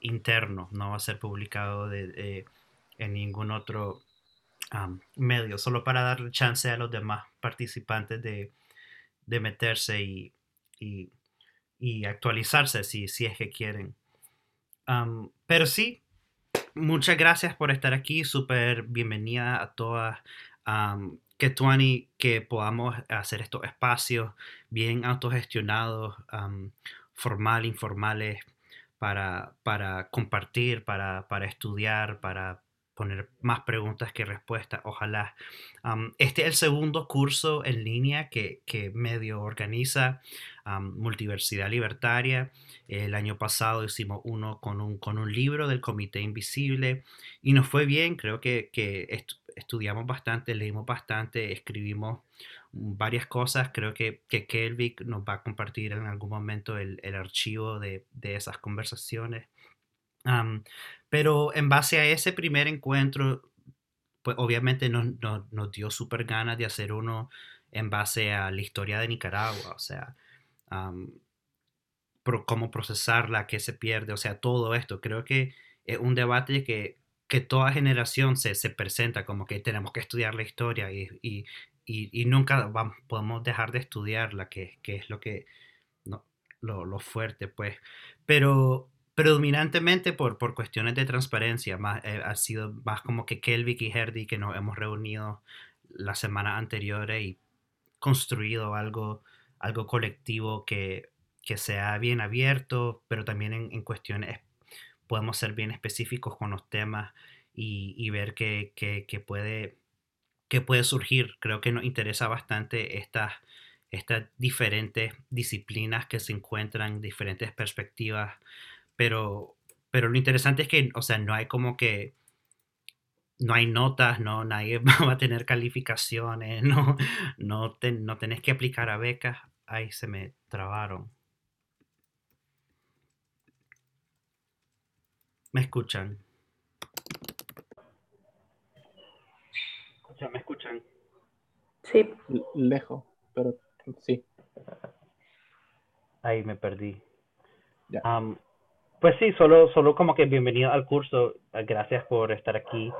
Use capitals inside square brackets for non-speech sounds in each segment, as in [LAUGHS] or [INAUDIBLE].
interno, no va a ser publicado de, en ningún otro medio, solo para darle chance a los demás participantes de, meterse y, y, actualizarse si, si es que quieren. pero sí, muchas gracias por estar aquí, súper bienvenida a todas. que Tuani, que podamos hacer estos espacios bien autogestionados, formal, informales, para, compartir, para, para estudiar, para poner más preguntas que respuestas, ojalá. este es el segundo curso en línea que, que medio organiza Multiversidad Libertaria. El año pasado hicimos uno con un, con un libro del Comité Invisible y nos fue bien, creo que, que estudiamos bastante, leímos bastante, escribimos varias cosas. Creo que, que Kelvic nos va a compartir en algún momento el, el archivo de, de, esas conversaciones. Pero en base a ese primer encuentro, pues obviamente nos, nos, dio súper ganas de hacer uno en base a la historia de Nicaragua, o sea, cómo procesarla, qué se pierde, o sea, todo esto. Creo que es un debate que, que toda generación se, se, presenta como que tenemos que estudiar la historia y, y, nunca vamos, podemos dejar de estudiarla, que, que es lo que, no, lo, lo fuerte, pues. Pero predominantemente por, por cuestiones de transparencia, más, eh, ha sido más como que Kelvic y Herdy que nos hemos reunido la semana anterior y construido algo, algo colectivo que, que sea bien abierto, pero también en, cuestiones podemos ser bien específicos con los temas y, y ver qué, puede, qué puede surgir. Creo que nos interesa bastante estas, diferentes disciplinas que se encuentran, diferentes perspectivas pero, pero lo interesante es que, o sea, no hay como que, no hay notas, no, nadie [LAUGHS] va a tener calificaciones, no, no, no tenés que aplicar a becas. Ahí se me trabaron. ¿Me escuchan? ¿Me escuchan? Sí. Lejos, pero sí. Ahí me perdí. Ya. Pues sí, solo, solo como que bienvenido al curso. Gracias por estar aquí.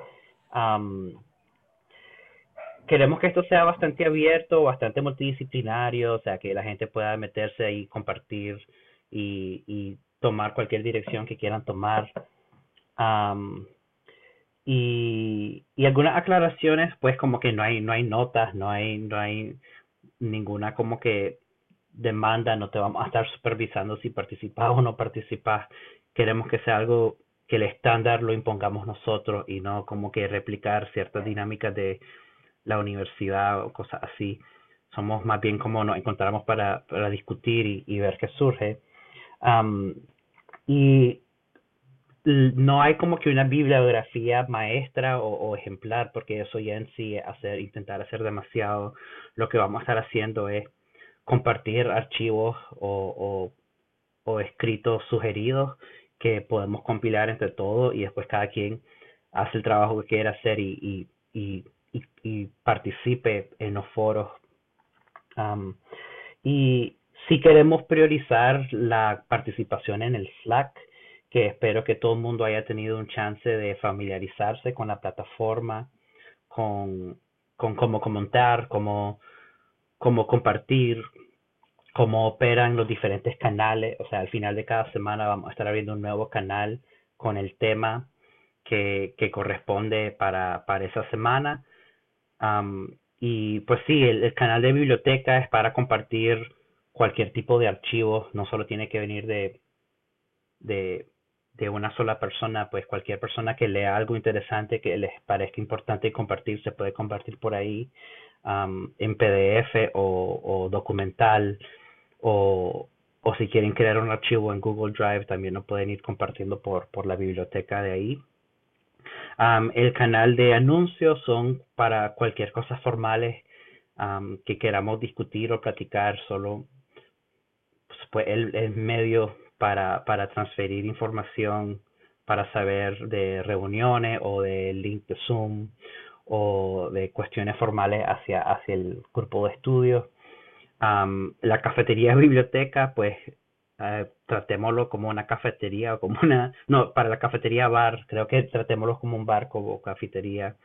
queremos que esto sea bastante abierto, bastante multidisciplinario, o sea, que la gente pueda meterse y compartir y, y tomar cualquier dirección que quieran tomar. Y, algunas aclaraciones, pues como que no hay, no hay notas, no hay, no hay ninguna como que demanda, no te vamos a estar supervisando si participas o no participas. Queremos que sea algo que el estándar lo impongamos nosotros y no como que replicar ciertas dinámicas de la universidad o cosas así. Somos más bien como nos encontramos para, para discutir y, ver qué surge. y no hay como que una bibliografía maestra o, ejemplar, porque eso ya en sí hacer, intentar hacer demasiado. Lo que vamos a estar haciendo es compartir archivos o, escritos sugeridos que podemos compilar entre todos y después cada quien hace el trabajo que quiera hacer y, participe en los foros. y si queremos priorizar la participación en el Slack, que espero que todo el mundo haya tenido un chance de familiarizarse con la plataforma, con, con cómo comentar, cómo cómo compartir, cómo operan los diferentes canales. O sea, al final de cada semana vamos a estar abriendo un nuevo canal con el tema que, que corresponde para, para esa semana. y pues sí, el, canal de biblioteca es para compartir cualquier tipo de archivo, no solo tiene que venir de, de, de una sola persona, pues cualquier persona que lea algo interesante que les parezca importante compartir, se puede compartir por ahí en PDF o, documental o, o, si quieren crear un archivo en Google Drive también lo pueden ir compartiendo por, por la biblioteca de ahí. el canal de anuncios son para cualquier cosa formales que queramos discutir o platicar, solo pues el, el, medio para, para transferir información, para saber de reuniones o de link de Zoom o de cuestiones formales hacia, hacia el grupo de estudios. la cafetería biblioteca, pues eh, tratémoslo como una cafetería o como una, no, para la cafetería bar, creo que tratémoslo como un bar como cafetería.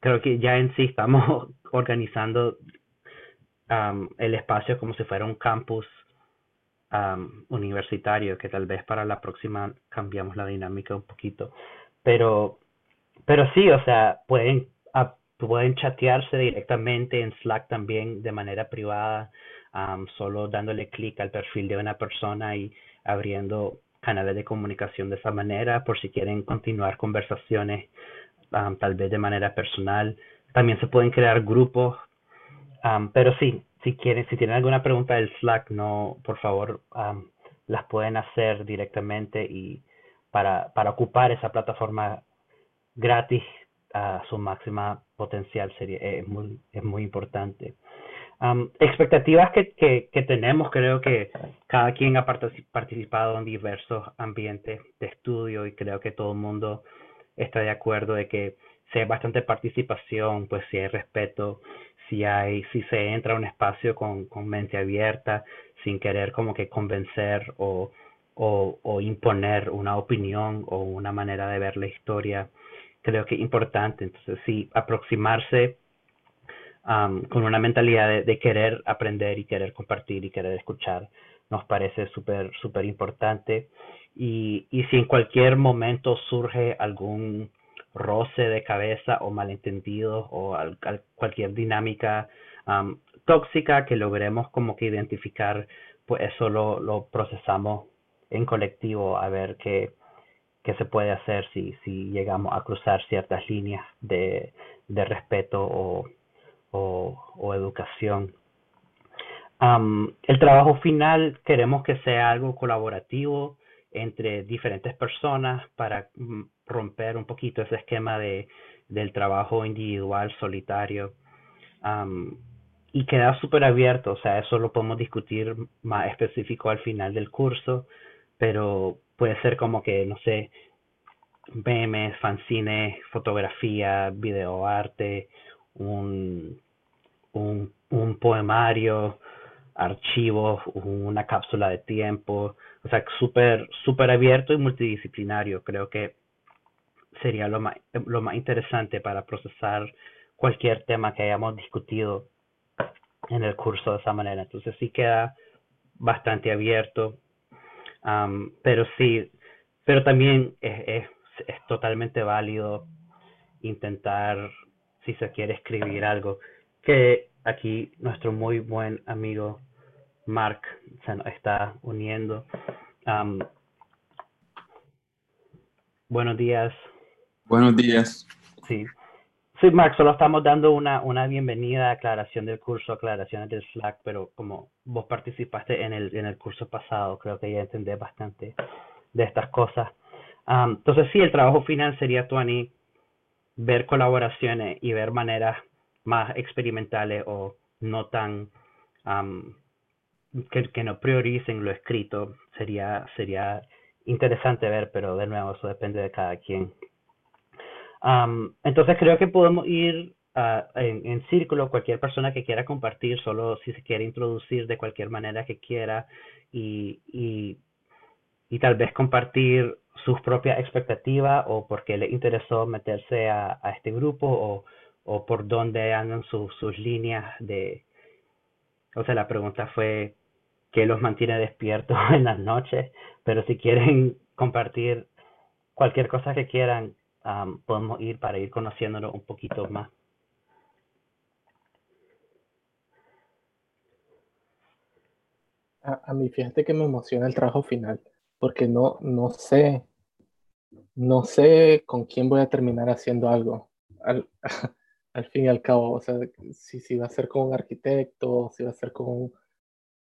creo que ya en sí estamos [LAUGHS] organizando el espacio como si fuera un campus universitario, que tal vez para la próxima cambiamos la dinámica un poquito. Pero, pero sí, o sea, pueden, pueden chatearse directamente en Slack también de manera privada, solo dándole clic al perfil de una persona y abriendo canales de comunicación de esa manera por si quieren continuar conversaciones tal vez de manera personal. También se pueden crear grupos, pero sí, si quieren, si tienen alguna pregunta del Slack, no, por favor, las pueden hacer directamente y para, para ocupar esa plataforma gratis a su máxima potencial sería es muy es muy importante. Expectativas que, que, que, tenemos creo que cada quien ha participado en diversos ambientes de estudio y creo que todo el mundo está de acuerdo de que si hay bastante participación pues si hay respeto si hay, si se entra a un espacio con, con mente abierta, sin querer como que convencer o, o, imponer una opinión o una manera de ver la historia, creo que es importante. Entonces, sí, aproximarse con una mentalidad de, de, querer aprender y querer compartir y querer escuchar nos parece súper, súper importante. Y, y si en cualquier momento surge algún roce de cabeza o malentendidos o cualquier dinámica tóxica que logremos como que identificar, pues eso lo, lo procesamos en colectivo a ver qué, qué se puede hacer si, si llegamos a cruzar ciertas líneas de, de respeto o, o, educación. el trabajo final queremos que sea algo colaborativo entre diferentes personas para mm, romper un poquito ese esquema de, del trabajo individual, solitario. y queda súper abierto, o sea, eso lo podemos discutir más específico al final del curso, pero puede ser como que, no sé, memes, fanzines, fotografía, videoarte, un, un, un poemario, archivos, una cápsula de tiempo, o sea, súper, súper abierto y multidisciplinario. Creo que sería lo más, lo más interesante para procesar cualquier tema que hayamos discutido en el curso de esa manera. Entonces sí queda bastante abierto, pero sí, pero también es, es, totalmente válido intentar, si se quiere escribir algo, que aquí nuestro muy buen amigo Mark se nos está uniendo. buenos días. Buenos días. Sí. Sí, Mark, solo estamos dando una, una bienvenida, aclaración del curso, aclaraciones del Slack, pero como vos participaste en el, en el curso pasado, creo que ya entendés bastante de estas cosas. entonces, sí, el trabajo final sería, Tony, ver colaboraciones y ver maneras más experimentales o no tan que, que, no prioricen lo escrito sería sería interesante ver pero de nuevo eso depende de cada quien entonces creo que podemos ir ah, en, círculo, cualquier persona que quiera compartir, solo si se quiere introducir de cualquier manera que quiera y, y, tal vez compartir sus propias expectativas o porque le interesó meterse a, este grupo o, o por dónde andan sus sus líneas de... O sea, la pregunta fue qué los mantiene despiertos [LAUGHS] en las noches, pero si quieren compartir cualquier cosa que quieran, podemos ir para ir conociéndolo un poquito más. A, a, mí, fíjate que me emociona el trabajo final, porque no, no sé, no sé con quién voy a terminar haciendo algo. Al, [LAUGHS] al fin y al cabo, o sea, si, si va a ser con un arquitecto, si va a ser con,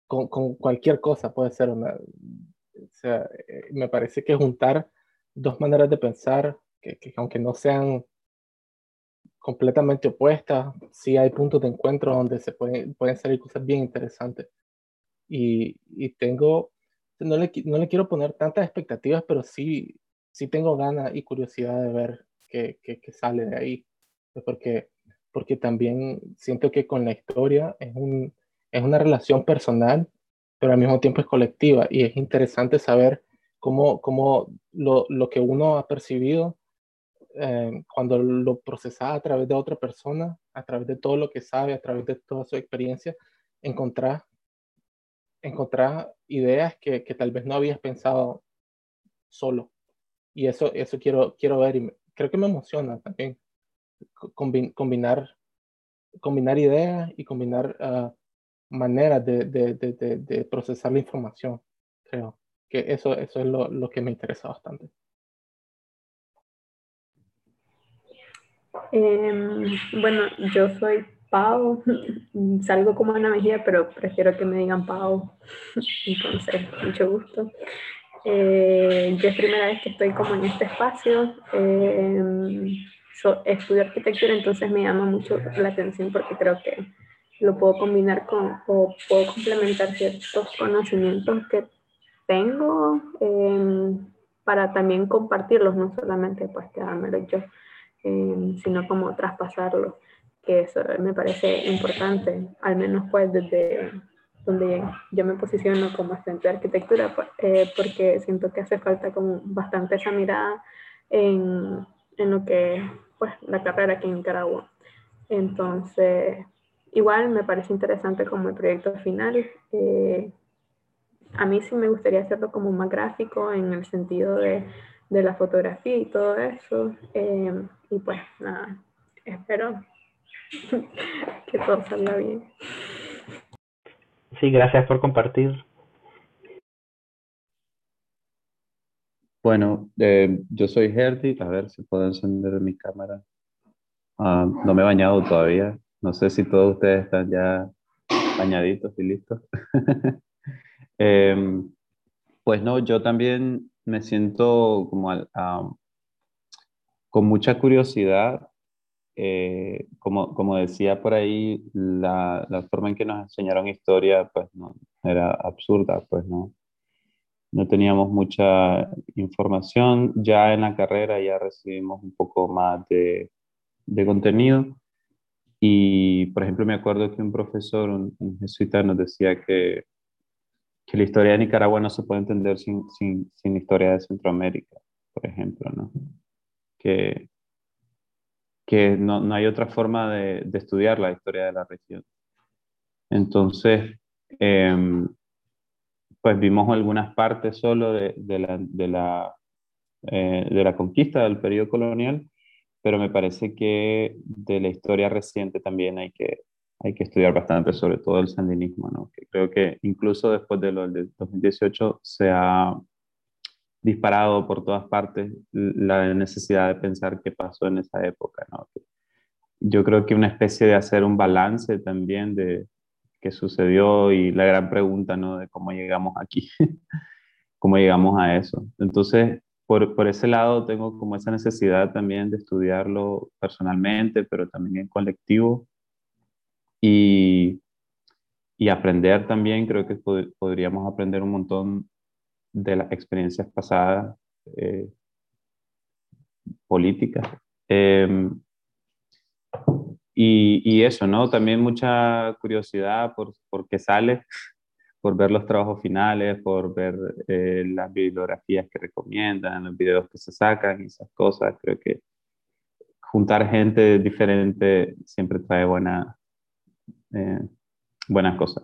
con, con cualquier cosa, puede ser una, o sea, eh, me parece que juntar dos maneras de pensar que, aunque no sean completamente opuestas, sí hay puntos de encuentro donde se pueden, pueden salir cosas bien interesantes. Y, y tengo, no le, no le quiero poner tantas expectativas, pero sí, sí tengo ganas y curiosidad de ver qué, qué, qué sale de ahí. Porque, porque también siento que con la historia es, un, es una relación personal, pero al mismo tiempo es colectiva y es interesante saber cómo, cómo lo, lo que uno ha percibido eh, cuando lo procesa a través de otra persona, a través de todo lo que sabe, a través de toda su experiencia, encontrar, encontrar ideas que, que tal vez no habías pensado solo. Y eso, eso quiero, quiero ver y creo que me emociona también combinar, combinar ideas y combinar uh, maneras de, de, de, de, procesar la información. Creo que eso, eso es lo, lo que me interesa bastante. Eh, bueno, yo soy Pau, [LAUGHS] salgo como Ana Mejía, pero prefiero que me digan Pau, [LAUGHS] entonces, mucho gusto. Eh, yo es primera vez que estoy como en este espacio, eh, estudio arquitectura, entonces me llama mucho la atención porque creo que lo puedo combinar con, o puedo complementar ciertos conocimientos que tengo eh, para también compartirlos, no solamente pues quedármelo yo. Em, sino como traspasarlo, que eso me parece importante, al menos pues desde donde yo me posiciono como estudiante de arquitectura, pues, eh, porque siento que hace falta como bastante esa mirada en, en lo que pues la carrera aquí en Nicaragua. Entonces, igual me parece interesante como el proyecto final. Eh, a mí sí me gustaría hacerlo como más gráfico en el sentido de de la fotografía y todo eso. Eh, y pues nada, espero [LAUGHS] que todo salga bien. Sí, gracias por compartir. Bueno, eh, yo soy Herdy, a ver si puedo encender mi cámara. Ah, no me he bañado todavía. No sé si todos ustedes están ya bañaditos y listos. [LAUGHS] Em, pues no, yo también me siento como con mucha curiosidad. Eh, como, como decía por ahí, la, la, forma en que nos enseñaron historia pues no, era absurda, pues no, no teníamos mucha información. Ya en la carrera ya recibimos un poco más de, de contenido. Y, por ejemplo, me acuerdo que un profesor, un, un jesuita, nos decía que que la historia de Nicaragua no se puede entender sin, sin, sin historia de Centroamérica, por ejemplo, ¿no? Que, que no, no hay otra forma de, de, estudiar la historia de la región. Entonces, eh, pues vimos algunas partes solo de, de la, de, la, eh, de la conquista del periodo colonial, pero me parece que de la historia reciente también hay que, hay que estudiar bastante, sobre todo el sandinismo, ¿no? que creo que incluso después de lo del 2018 se ha disparado por todas partes la necesidad de pensar qué pasó en esa época. ¿no? Yo creo que una especie de hacer un balance también de qué sucedió y la gran pregunta ¿no? de cómo llegamos aquí, [LAUGHS] cómo llegamos a eso. Entonces, por, por, ese lado tengo como esa necesidad también de estudiarlo personalmente, pero también en colectivo y, y aprender también, creo que podríamos aprender un montón de las experiencias pasadas eh, políticas. Eh, y, y, eso, ¿no? También mucha curiosidad por, por qué sale, [LAUGHS] por ver los trabajos finales, por ver eh, las bibliografías que recomiendan, los videos que se sacan y esas cosas. Creo que juntar gente diferente siempre trae buena, eh, buenas cosas.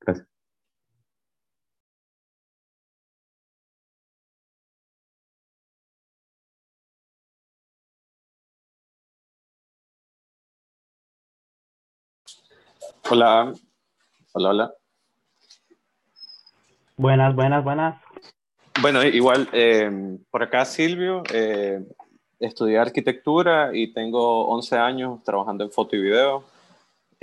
Gracias. Hola, hola, hola. Buenas, buenas, buenas. Bueno, igual, eh, por acá Silvio, eh, estudié arquitectura y tengo 11 años trabajando en foto y video.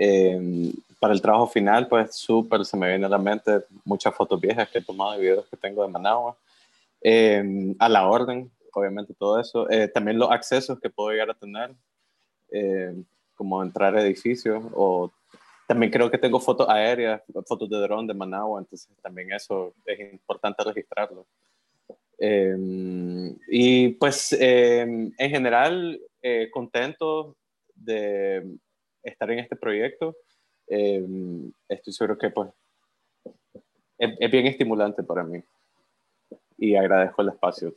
Eh, para el trabajo final, pues súper se me viene a la mente muchas fotos viejas que he tomado y videos que tengo de Managua. Eh, a la orden, obviamente todo eso. Eh, también los accesos que puedo llegar a tener, eh, como entrar a edificios o también creo que tengo fotos aéreas, fotos de dron de Managua, entonces también eso es importante registrarlo. Y pues en general, eh, contento de estar en este proyecto. Eh, estoy seguro que pues es, bien estimulante para mí. Y agradezco el espacio.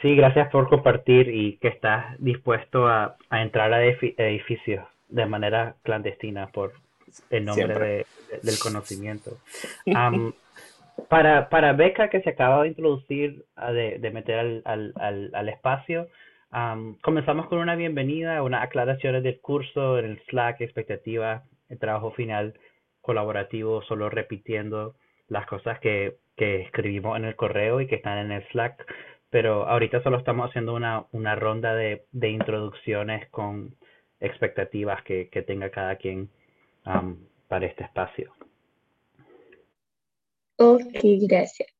Sí, gracias por compartir y que estás dispuesto a, entrar a edificios de manera clandestina por el nombre del conocimiento. [LAUGHS] para, para Beca, que se acaba de introducir, de, de meter al, al, al, al espacio, comenzamos con una bienvenida, unas aclaraciones del curso, en el Slack, expectativas, el trabajo final colaborativo, solo repitiendo las cosas que, que escribimos en el correo y que están en el Slack. Pero ahorita solo estamos haciendo una, una ronda de, de introducciones con expectativas que, que tenga cada quien para este espacio. Ok, gracias.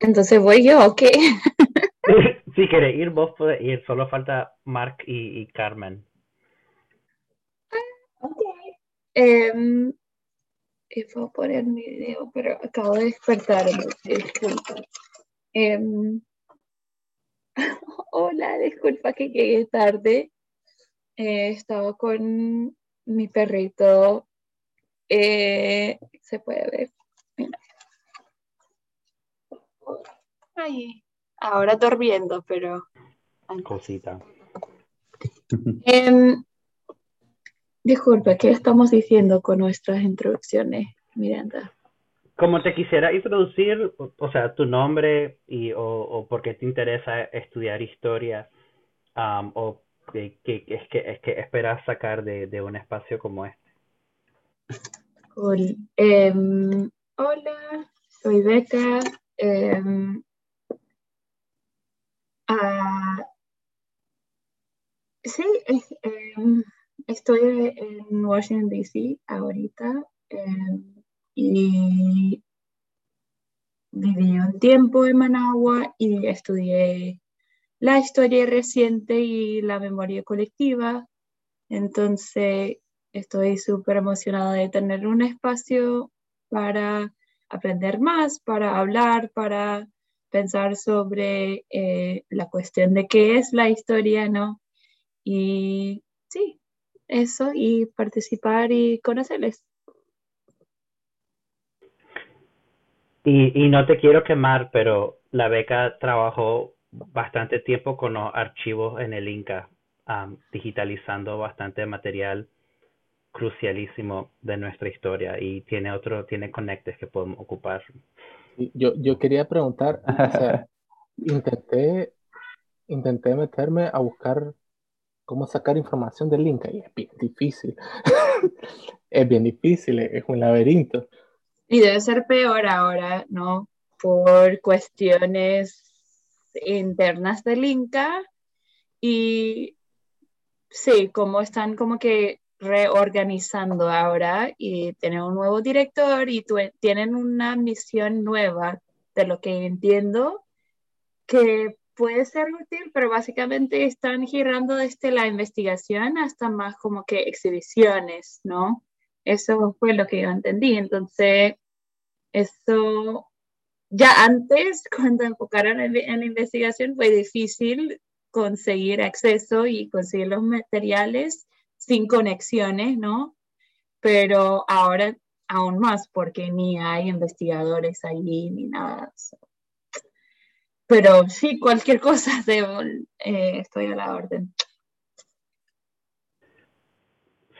Entonces voy yo, ¿ok? [LAUGHS] si quieres ir, vos puedes ir. Solo falta Mark y, Carmen. Ok. Um, puedo poner mi video, pero acabo de despertar. Disculpa. Em, [LAUGHS] hola, disculpa que llegué tarde. Eh, estaba con mi perrito. Eh, se puede ver. Ahí, ahora durmiendo, pero... Cosita. Eh, disculpa, ¿qué estamos diciendo con nuestras introducciones, Miranda? Como te quisiera introducir, o sea, tu nombre y o, o por qué te interesa estudiar historia, o qué, es, que, es que esperas sacar de, de un espacio como este. Cool. Em, hola, soy Beca. Eh, sí, em, estoy en Washington, D.C. ahorita em, y viví un tiempo en Managua y estudié la historia reciente y la memoria colectiva. Entonces, estoy súper emocionada de tener un espacio para aprender más, para hablar, para pensar sobre eh, la cuestión de qué es la historia, ¿no? Y sí, eso, y participar y conocerles. Y, y no te quiero quemar, pero la beca trabajó bastante tiempo con los archivos en el Inca, digitalizando bastante material crucialísimo de nuestra historia y tiene otro, tiene conectes que podemos ocupar. Yo, yo quería preguntar, o sea, [LAUGHS] intenté, intenté meterme a buscar cómo sacar información del Inca y es bien difícil. [LAUGHS] es bien difícil, es un laberinto. Y debe ser peor ahora, ¿no? Por cuestiones internas del Inca y sí, como están como que reorganizando ahora y tienen un nuevo director y tienen una misión nueva, de lo que entiendo, que puede ser útil, pero básicamente están girando desde la investigación hasta más como que exhibiciones, ¿no? Eso fue lo que yo entendí. Entonces, eso ya antes, [LAUGHS] cuando enfocaron en, en investigación, fue difícil conseguir acceso y conseguir los materiales sin conexiones, ¿no? Pero ahora aún más porque ni hay investigadores allí ni nada. Pero sí, cualquier cosa, [LAUGHS] eh, estoy a la orden.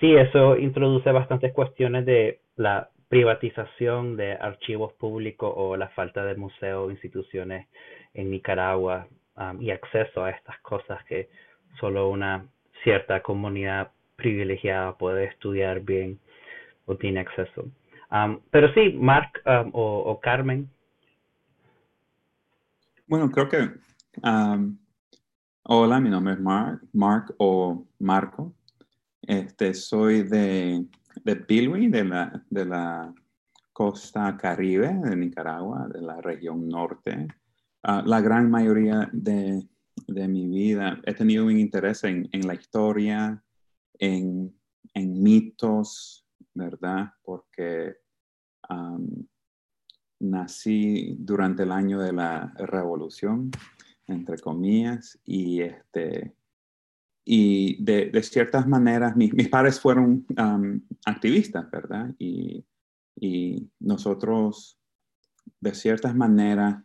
Sí, eso introduce bastantes cuestiones de la privatización de archivos públicos o la falta de museos instituciones en Nicaragua um, y acceso a estas cosas que solo una cierta comunidad privilegiada puede estudiar bien o tiene acceso. Um, pero sí, Mark um, o, Carmen. Bueno, creo que... hola, mi nombre es Mark, Mark o Marco. Este, soy de de de la, de la costa caribe de Nicaragua, de la región norte. Ah, la gran mayoría de, de, mi vida he tenido un interés en, en la historia, en, en, mitos, ¿verdad? Porque nací durante el año de la revolución, entre comillas, y este, y de, de, ciertas maneras, mis padres fueron activistas, ¿verdad? Y, y, nosotros, de ciertas maneras,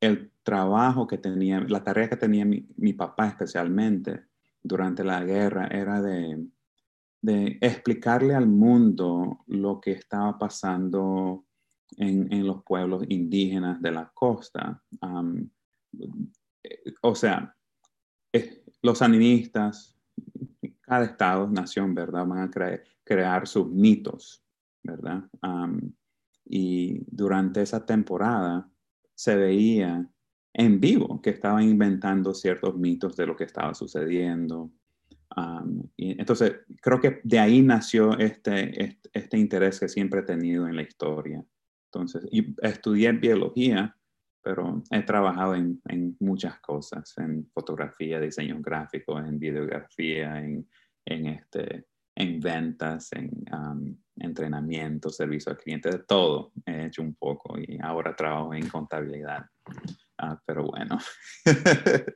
el trabajo que tenía, la tarea que tenía mi, mi papá especialmente durante la guerra era de, explicarle al mundo lo que estaba pasando en, en los pueblos indígenas de la costa. o sea, los animistas, cada estado, nación, ¿verdad? Van a crear sus mitos, ¿verdad? y durante esa temporada se veía en vivo que estaban inventando ciertos mitos de lo que estaba sucediendo. entonces, creo que de ahí nació este, este, interés que siempre he tenido en la historia. Entonces, y estudié biología pero he trabajado en, en, muchas cosas, en fotografía, diseño gráfico, en videografía, en, en, este, en ventas, en entrenamiento, servicio al cliente, de todo he hecho un poco y ahora trabajo en contabilidad. Ah, pero bueno, [LAUGHS]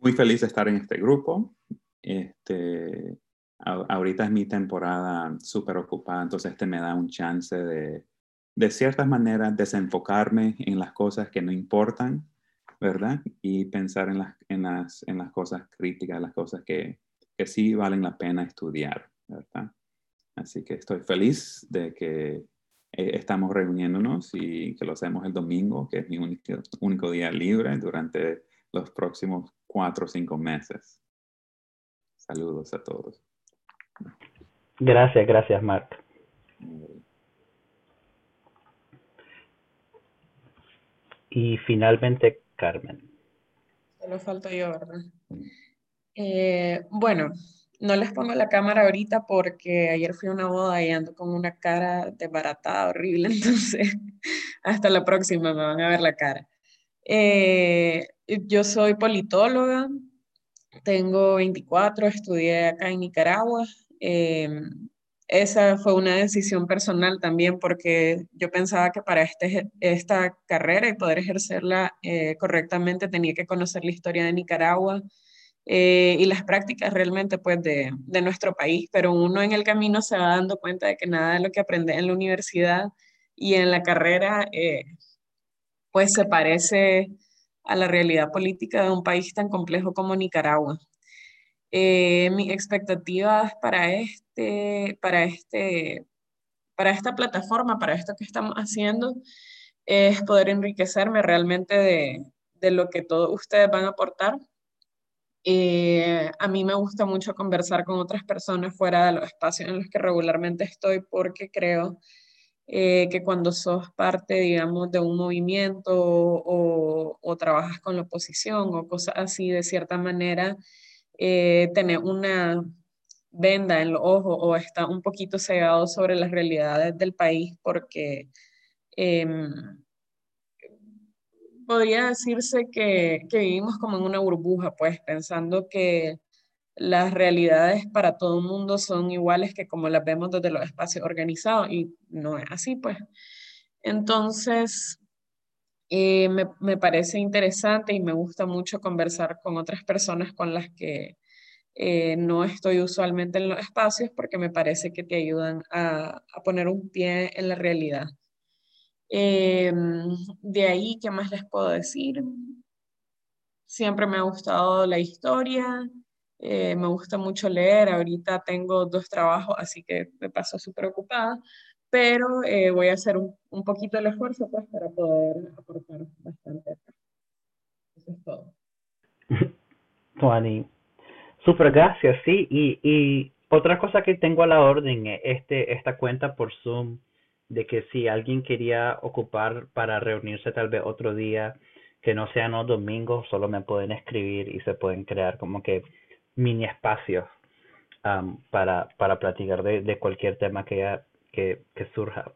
muy feliz de estar en este grupo. Este, ahorita es mi temporada súper ocupada, entonces este me da un chance de de cierta manera desenfocarme en las cosas que no importan, ¿verdad? Y pensar en las, en las, en las cosas críticas, las cosas que, que sí valen la pena estudiar, ¿verdad? Así que estoy feliz de que eh, estamos reuniéndonos y que lo hacemos el domingo, que es mi único, único día libre durante los próximos cuatro o cinco meses. Saludos a todos. Gracias, gracias, Mark. Y finalmente, Carmen. Solo falta yo, ¿verdad? Eh, bueno, no les pongo la cámara ahorita porque ayer fui a una boda y ando con una cara desbaratada, horrible, [LAUGHS] entonces hasta la próxima me van a ver la cara. Eh, yo soy politóloga, tengo 24, estudié acá en Nicaragua. Eh, esa fue una decisión personal también porque yo pensaba que para este, esta carrera y poder ejercerla eh, correctamente tenía que conocer la historia de Nicaragua eh, y las prácticas realmente pues de, de, nuestro país, pero uno en el camino se va dando cuenta de que nada de lo que aprende en la universidad y en la carrera eh, pues se parece a la realidad política de un país tan complejo como Nicaragua. mis expectativas para este, para, este, para esta plataforma, para esto que estamos haciendo, es poder enriquecerme realmente de, de lo que todos ustedes van a aportar. Eh, a mí me gusta mucho conversar con otras personas fuera de los espacios en los que regularmente estoy porque creo eh, que cuando sos parte, digamos, de un movimiento o, o, trabajas con la oposición o cosas así, de cierta manera, eh, tener una, venda en los ojos o está un poquito cegado sobre las realidades del país porque em, podría decirse que, que, vivimos como en una burbuja, pues pensando que las realidades para todo el mundo son iguales que como las vemos desde los espacios organizados y no es así, pues. Entonces, eh, me, me parece interesante y me gusta mucho conversar con otras personas con las que eh, no estoy usualmente en los espacios porque me parece que te ayudan a, poner un pie en la realidad. Eh, de ahí, ¿qué más les puedo decir? Siempre me ha gustado la historia, eh, me gusta mucho leer, ahorita tengo dos trabajos, así que me paso súper ocupada, pero voy a hacer un, un, poquito el esfuerzo pues, para poder aportar bastante. Eso es todo. [LAUGHS] Tuani, Super, gracias, sí. Y, y otra cosa que tengo a la orden es este, esta cuenta por Zoom, de que si alguien quería ocupar para reunirse tal vez otro día, que no sean los domingos, solo me pueden escribir y se pueden crear como que mini espacios um, para, para platicar de, de cualquier tema que, que, que surja.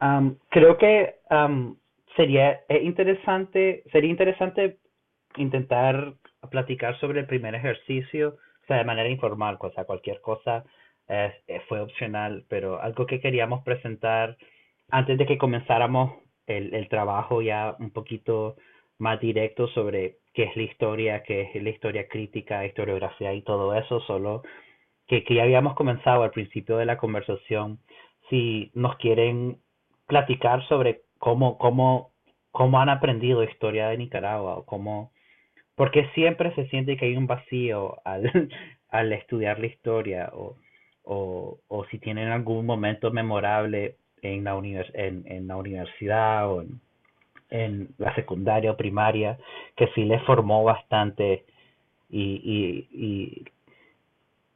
Um, creo que um, sería interesante, sería interesante intentar platicar sobre el primer ejercicio, o sea, de manera informal, o sea, cualquier cosa eh, fue opcional, pero algo que queríamos presentar antes de que comenzáramos el, el trabajo ya un poquito más directo sobre qué es la historia, qué es la historia crítica, historiografía y todo eso, solo que, que ya habíamos comenzado al principio de la conversación, si nos quieren platicar sobre cómo, cómo, cómo han aprendido historia de Nicaragua o cómo, porque siempre se siente que hay un vacío al, [LAUGHS] al estudiar la historia o, o, o si tienen algún momento memorable en la, univers en, en la universidad o en, en la secundaria o primaria que sí les formó bastante y, y, y,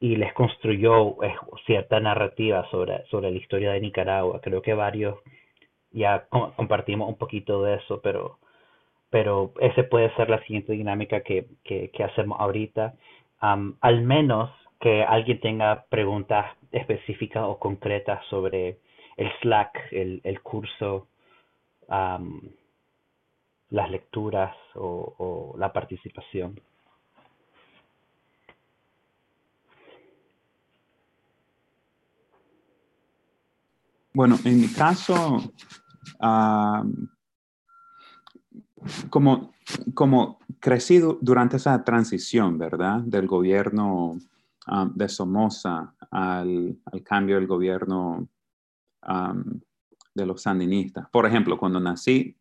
y les construyó eh, cierta narrativa sobre, sobre la historia de Nicaragua. Creo que varios ya compartimos un poquito de eso, pero, pero ese puede ser la siguiente dinámica que, que, que hacemos ahorita. al menos que alguien tenga preguntas específicas o concretas sobre el Slack, el, el curso, las lecturas o, la participación. Bueno, en mi caso, como, como crecí durante esa transición, ¿verdad? Del gobierno de Somoza al, al, cambio del gobierno de los sandinistas. Por ejemplo, cuando nací,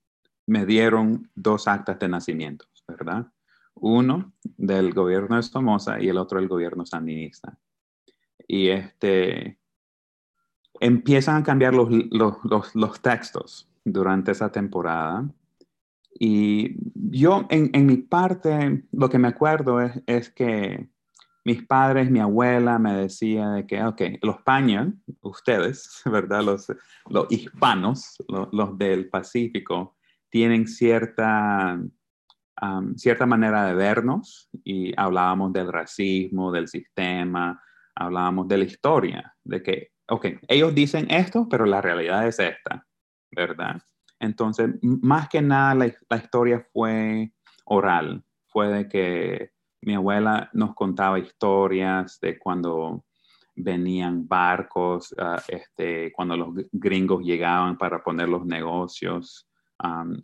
me dieron dos actas de nacimiento, ¿verdad? Uno del gobierno de Somoza y el otro del gobierno sandinista. Y este, empiezan a cambiar los, los, los, textos durante esa temporada. Y yo, en, en, mi parte, lo que me acuerdo es, es, que mis padres, mi abuela me decía de que, ok, los paños, ustedes, [LAUGHS] ¿verdad? Los, hispanos, los, del Pacífico, tienen cierta, cierta manera de vernos y hablábamos del racismo, del sistema, hablábamos de la historia, de que ok, ellos dicen esto, pero la realidad es esta, ¿verdad? Entonces, más que nada, la, historia fue oral, fue de que mi abuela nos contaba historias de cuando venían barcos, ah, este, cuando los gringos llegaban para poner los negocios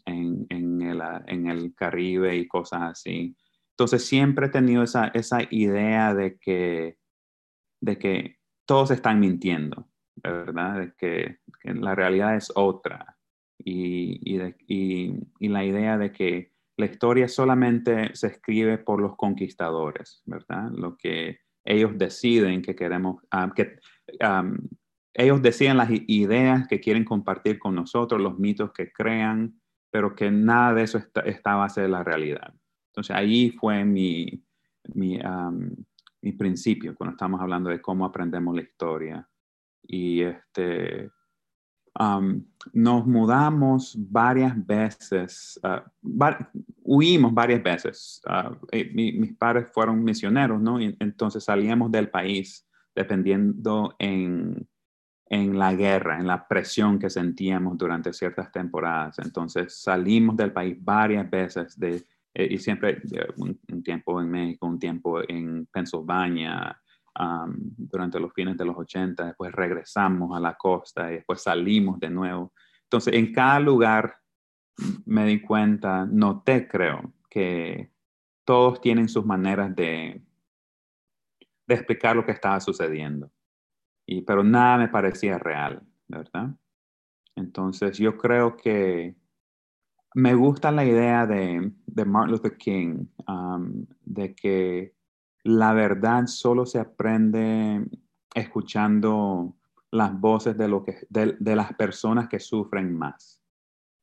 en, en, el, Caribe y cosas así. Entonces siempre he tenido esa, idea de que, de que todos están mintiendo, ¿verdad? que, la realidad es otra. Y, la idea de que la historia solamente se escribe por los conquistadores, ¿verdad? Lo que ellos deciden que queremos, ah, que ellos deciden las ideas que quieren compartir con nosotros, los mitos que crean, pero que nada de eso está, está base de la realidad. Entonces ahí fue mi, mi mi principio cuando estamos hablando de cómo aprendemos la historia. Y este, nos mudamos varias veces, ah, huimos varias veces. Ah, eh, mis padres fueron misioneros, ¿no? Y entonces salíamos del país dependiendo en, en la guerra, en la presión que sentíamos durante ciertas temporadas. Entonces salimos del país varias veces de eh, y siempre un, tiempo en México, un tiempo en Pensilvania, durante los fines de los 80, después regresamos a la costa y después salimos de nuevo. Entonces, en cada lugar me di cuenta, noté, creo, que todos tienen sus maneras de, de explicar lo que estaba sucediendo. Y, pero nada me parecía real, ¿verdad? Entonces, yo creo que me gusta la idea de, Martin Luther King, um, de que la verdad solo se aprende escuchando las voces de, lo que, de, las personas que sufren más,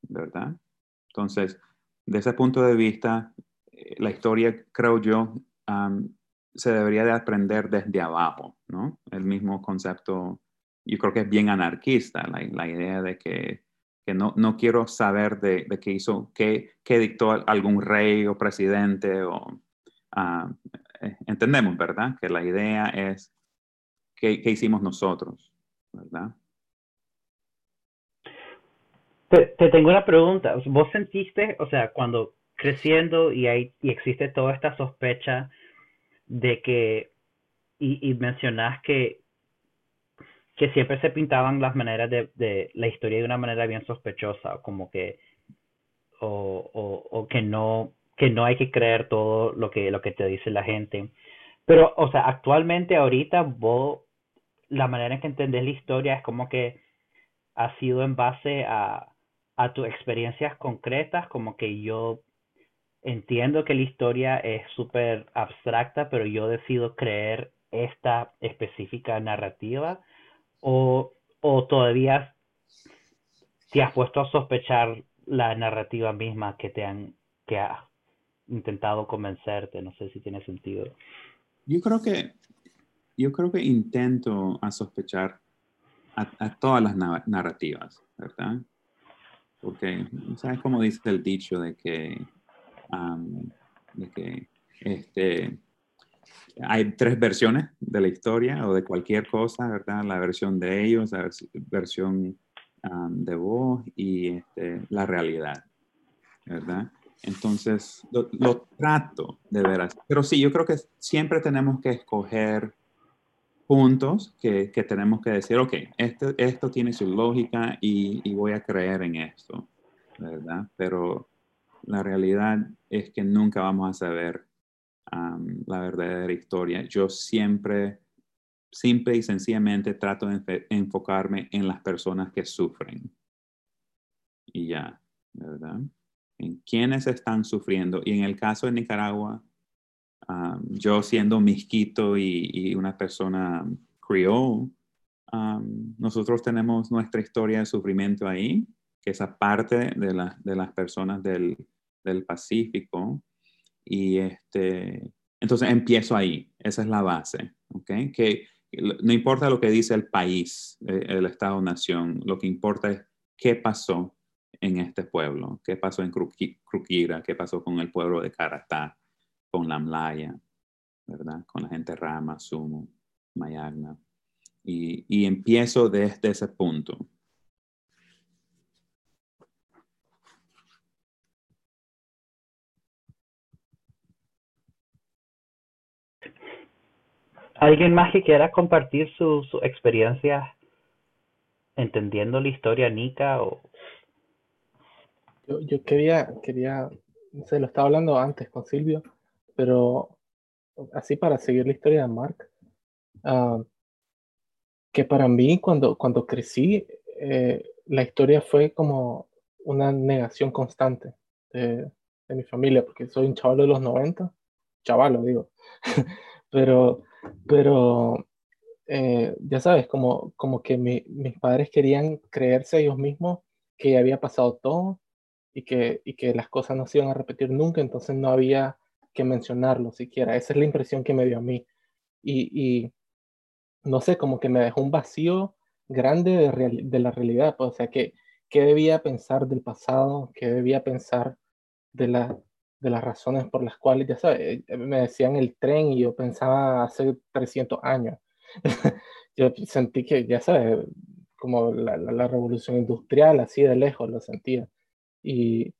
¿verdad? Entonces, de ese punto de vista, eh, la historia, creo yo, um, se debería de aprender desde abajo, ¿no? El mismo concepto, yo creo que es bien anarquista, la idea de que no, no quiero saber de, de qué hizo, qué, qué, dictó algún rey o presidente o ah, eh, entendemos, ¿verdad? Que la idea es qué, hicimos nosotros, ¿verdad? Te, te, tengo una pregunta. ¿Vos sentiste, o sea, cuando creciendo y, hay, y existe toda esta sospecha de que, y, y mencionás que que siempre se pintaban las maneras de, de, la historia de una manera bien sospechosa, como que o, o, que no que no hay que creer todo lo que lo que te dice la gente. Pero, o sea, actualmente ahorita vos la manera en que entendés la historia es como que ha sido en base a, a tus experiencias concretas, como que yo entiendo que la historia es súper abstracta, pero yo decido creer esta específica narrativa o, o todavía te has puesto a sospechar la narrativa misma que te han que ha intentado convencerte, no sé si tiene sentido. Yo creo que yo creo que intento a sospechar a, todas las narrativas, ¿verdad? Porque, ¿sabes cómo dice el dicho de que, de que este, hay tres versiones de la historia o de cualquier cosa, ¿verdad? La versión de ellos, la versión de vos y este, la realidad, ¿verdad? Entonces, lo, trato de ver así. Pero sí, yo creo que siempre tenemos que escoger puntos que, tenemos que decir, ok, esto, esto tiene su lógica y, voy a creer en esto, ¿verdad? Pero la realidad es que nunca vamos a saber la verdadera historia. Yo siempre, simple y sencillamente trato de enfocarme en las personas que sufren. Y ya, ¿verdad? En quiénes están sufriendo. Y en el caso de Nicaragua, yo siendo misquito y, una persona creole, nosotros tenemos nuestra historia de sufrimiento ahí, que es aparte de, de las personas del, del, Pacífico. Y este, entonces empiezo ahí, esa es la base, ¿ok? Que no importa lo que dice el país, eh, el Estado-nación, lo que importa es qué pasó en este pueblo, qué pasó en Cruquira, qué pasó con el pueblo de Caratá, con la Mlaya, ¿verdad? Con la gente Rama, Sumo, Mayagna. Y, y empiezo desde ese punto. ¿Alguien más que quiera compartir su, su experiencia entendiendo la historia Nica? O... Yo, quería, quería, sé, lo estaba hablando antes con Silvio, pero así para seguir la historia de Mark, ah, que para mí cuando, cuando crecí, eh, la historia fue como una negación constante de, mi familia, porque soy un chaval de los 90, chaval, digo, [LAUGHS] pero, pero eh, ya sabes, como, como que mis padres querían creerse ellos mismos que había pasado todo y que, y que las cosas no se iban a repetir nunca, entonces no había que mencionarlo siquiera. Esa es la impresión que me dio a mí. Y, no sé, como que me dejó un vacío grande de, de la realidad. Pues, o sea, que, ¿qué debía pensar del pasado? ¿Qué debía pensar de, la, de las razones por las cuales, ya sabes, eh, me decían el tren y yo pensaba hace 300 años. [LAUGHS] yo sentí que, ya sabes, como la, la, revolución industrial, así de lejos lo sentía. Y,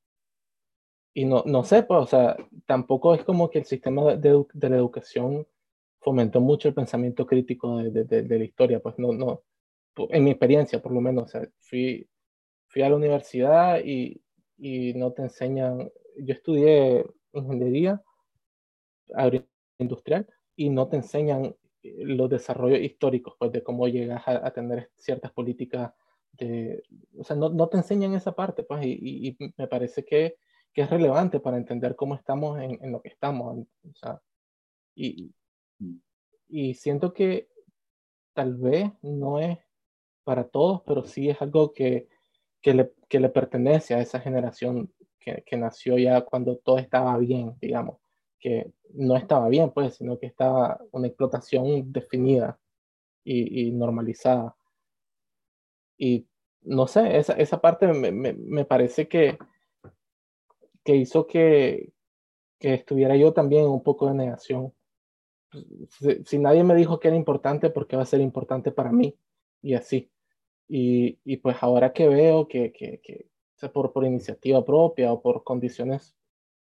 y no, no sé, pues, o sea, tampoco es como que el sistema de, de la educación fomentó mucho el pensamiento crítico de, de, la historia, pues no, no, en mi experiencia por lo menos, o sea, fui, fui a la universidad y, y no te enseñan, yo estudié ingeniería agroindustrial y no te enseñan los desarrollos históricos, pues de cómo llegas a, a tener ciertas políticas de, o sea, no, no, te enseñan esa parte, pues, y, y me parece que que es relevante para entender cómo estamos en, en lo que estamos. O sea, y, y siento que tal vez no es para todos, pero sí es algo que, que, le, que le pertenece a esa generación que, que, nació ya cuando todo estaba bien, digamos, que no estaba bien, pues, sino que estaba una explotación definida y, y normalizada. Y no sé, esa, esa parte me, me, me parece que, que hizo que, que estuviera yo también un poco de negación. Si, nadie me dijo que era importante, porque va a ser importante para mí? Y así. Y, y pues ahora que veo que, que, que por, por iniciativa propia o por condiciones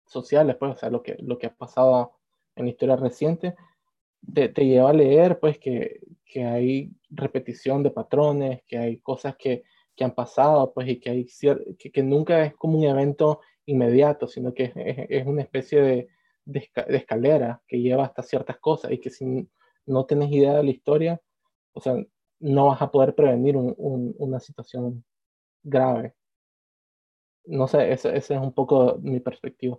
sociales, pues, o sea, lo que, lo que ha pasado en la historia reciente, te, te lleva a leer, pues, que, que hay repetición de patrones, que hay cosas que, que han pasado, pues, y que, hay que, que nunca es como un evento inmediato, sino que es, una especie de, de, escalera que lleva hasta ciertas cosas y que si no tienes idea de la historia, o sea, no vas a poder prevenir una situación grave. No sé, esa es un poco mi perspectiva.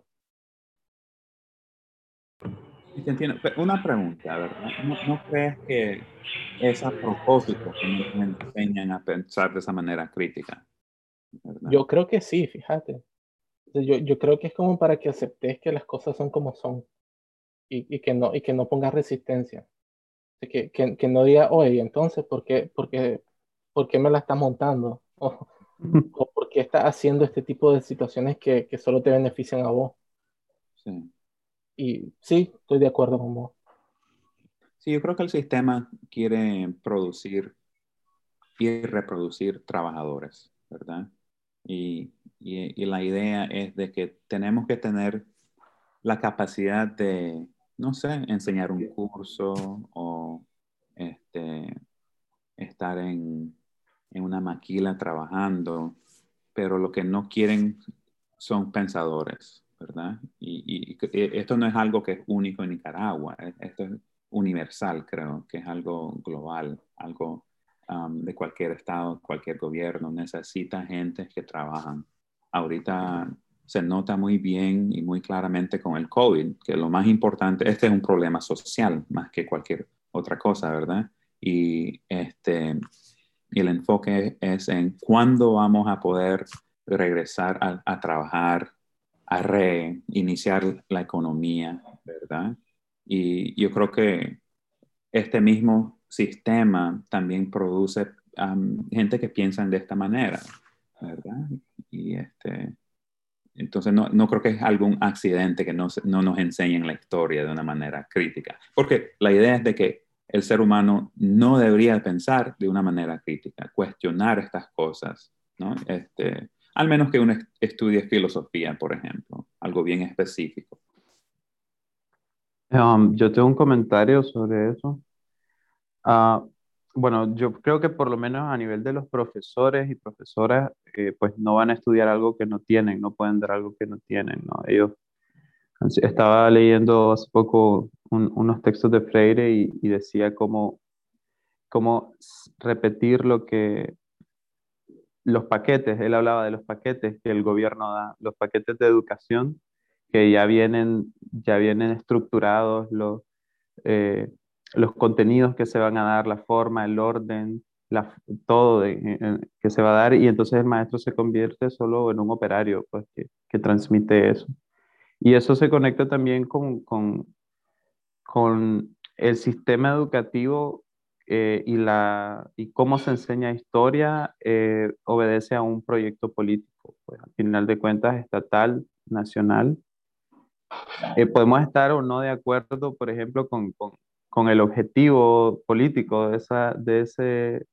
Una pregunta, ¿verdad? ¿No, crees que es a propósito que nos enseñan a pensar de esa manera crítica? Yo creo que sí, fíjate. Yo, yo, creo que es como para que aceptes que las cosas son como son y, y que, no, y que no pongas resistencia. Que, que, que, no diga, oye, entonces, ¿por qué, por qué, por qué me la estás montando? O, [LAUGHS] o por qué estás haciendo este tipo de situaciones que, que solo te benefician a vos. Sí. Y sí, estoy de acuerdo con vos. Sí, yo creo que el sistema quiere producir y reproducir trabajadores, ¿verdad? Y, y, la idea es de que tenemos que tener la capacidad de, no sé, enseñar un curso o este, estar en, en una maquila trabajando, pero lo que no quieren son pensadores, ¿verdad? Y, esto no es algo que es único en Nicaragua, esto es universal, creo, que es algo global, algo um, de cualquier estado, cualquier gobierno, necesita gente que trabajan. Ahorita se nota muy bien y muy claramente con el COVID que lo más importante, este es un problema social más que cualquier otra cosa, ¿verdad? Y este, el enfoque es en cuándo vamos a poder regresar a trabajar a reiniciar la economía, ¿verdad? Y yo creo que este mismo sistema también produce gente que piensa de esta manera, ¿verdad? Y este, entonces no, no, creo que es algún accidente que no, no nos enseñen la historia de una manera crítica, porque la idea es de que el ser humano no debería pensar de una manera crítica, cuestionar estas cosas, ¿no? Este, al menos que uno estudie filosofía, por ejemplo, algo bien específico. Um, yo tengo un comentario sobre eso. Ah, bueno, yo creo que por lo menos a nivel de los profesores y profesoras, eh, pues no van a estudiar algo que no tienen, no pueden dar algo que no tienen, ¿no? Estaba leyendo hace poco unos textos de Freire y, y decía cómo, cómo repetir lo que, los paquetes, él hablaba de los paquetes que el gobierno da, los paquetes de educación que ya vienen, ya vienen estructurados, los, eh, los contenidos que se van a dar, la forma, el orden, todo que se va a dar y entonces el maestro se convierte solo en un operario pues, que, que transmite eso. Y eso se conecta también con, con, con el sistema educativo eh, y, la, y cómo se enseña historia eh, obedece a un proyecto político, pues, al final de cuentas estatal, nacional. Eh, podemos estar o no de acuerdo, por ejemplo, con, con, con el objetivo político de, esa, de, ese,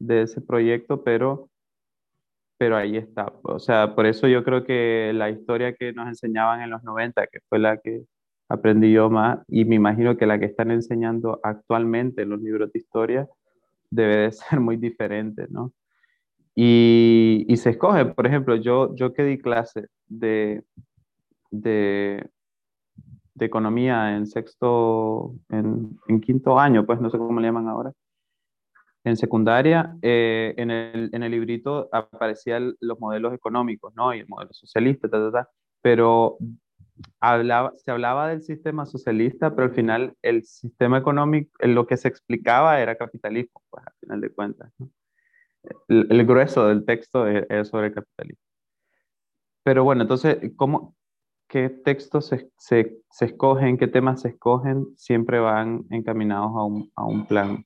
de ese proyecto, pero, pero ahí está. O sea, por eso yo creo que la historia que nos enseñaban en los 90, que fue la que aprendí yo más y me imagino que la que están enseñando actualmente en los libros de historia debe de [LAUGHS] ser muy diferente, ¿no? Y, y se escoge, por ejemplo, yo, yo que di clase de, de, de economía en sexto, en, en, quinto año, pues no sé cómo le llaman ahora, en secundaria, eh, en, el, en, el, librito aparecían los modelos económicos, ¿no? Y el modelo socialista, ta, ta, ta, pero hablaba, se hablaba del sistema socialista, pero al final el sistema económico, lo que se explicaba era capitalismo, pues al final de cuentas. El, grueso del texto es, sobre capitalismo. Pero bueno, entonces, ¿cómo, ¿qué textos se, se, se, escogen, qué temas se escogen? Siempre van encaminados a un, a un plan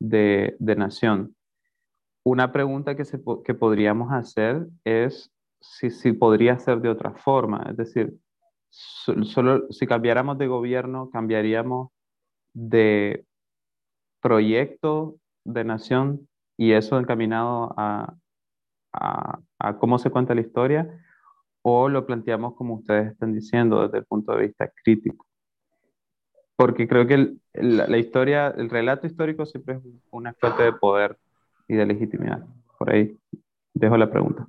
de, de, nación. Una pregunta que, se, que podríamos hacer es si, si podría ser de otra forma, es decir, solo si cambiáramos de gobierno, cambiaríamos de proyecto de nación y eso encaminado a, a, cómo se cuenta la historia o lo planteamos como ustedes están diciendo desde el punto de vista crítico. Porque creo que el, la historia, el relato histórico siempre es una fuente de poder y de legitimidad. Por ahí dejo la pregunta.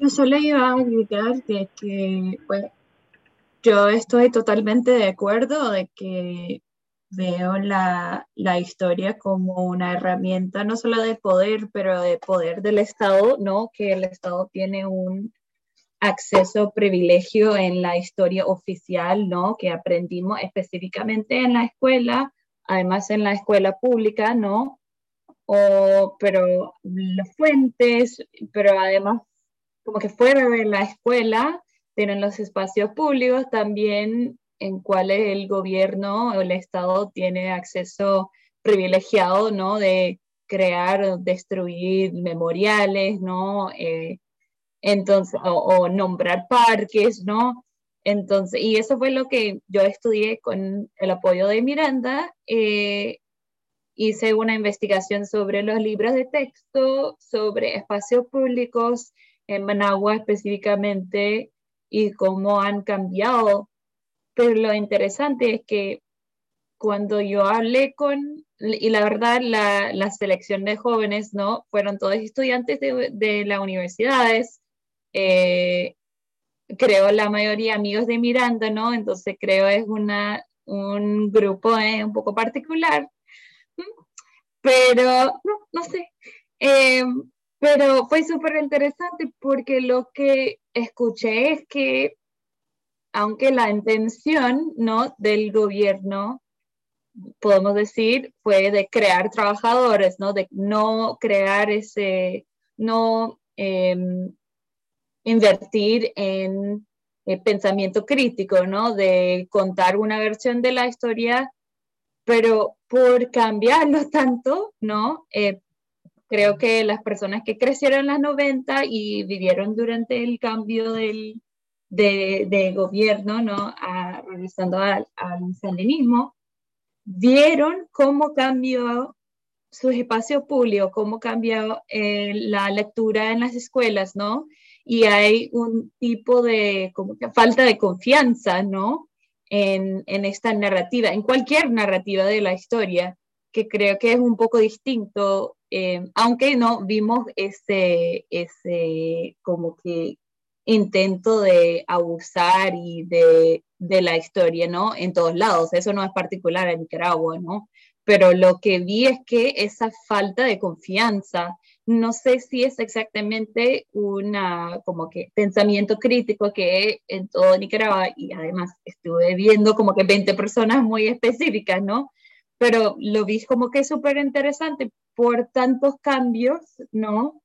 Yo solo iba a agregar de que pues, yo estoy totalmente de acuerdo de que veo la, la, historia como una herramienta no solo de poder, pero de poder del Estado, ¿no? Que el Estado tiene un acceso, privilegio en la historia oficial, ¿no? Que aprendimos específicamente en la escuela, además en la escuela pública, ¿no? O, pero las fuentes, pero además como que fuera de la escuela, tienen los espacios públicos también en cuales el gobierno o el Estado tiene acceso privilegiado, ¿no? De crear destruir memoriales, ¿no? Eh, entonces, o, nombrar parques, ¿no? Entonces, y eso fue lo que yo estudié con el apoyo de Miranda. Eh, hice una investigación sobre los libros de texto, sobre espacios públicos en Managua específicamente y cómo han cambiado. Pero lo interesante es que cuando yo hablé con, y la verdad, la, la selección de jóvenes, ¿no? Fueron todos estudiantes de, de las universidades, eh, creo la mayoría amigos de Miranda, ¿no? Entonces creo es una, un grupo eh, un poco particular, pero no, no sé. Eh, pero fue súper interesante porque lo que escuché es que aunque la intención ¿no? del gobierno, podemos decir, fue de crear trabajadores, ¿no? de no crear ese, no em, invertir en eh, pensamiento crítico, ¿no? de contar una versión de la historia, pero por cambiarlo [LAUGHS] tanto, ¿no? Eh, creo que las personas que crecieron en las 90 y vivieron durante el cambio del, de, gobierno, ¿no? A, regresando al, al vieron cómo cambió sus espacios públicos, cómo cambió eh, la lectura en las escuelas, ¿no? Y hay un tipo de como que falta de confianza, ¿no? En, en esta narrativa, en cualquier narrativa de la historia, que creo que es un poco distinto, eh, aunque no vimos ese, ese como que intento de abusar y de, de, la historia, ¿no? En todos lados, eso no es particular en Nicaragua, ¿no? Pero lo que vi es que esa falta de confianza, no sé si es exactamente una como que pensamiento crítico que en todo Nicaragua, y además estuve viendo como que 20 personas muy específicas, ¿no? Pero lo vi como que súper interesante por tantos cambios, ¿no?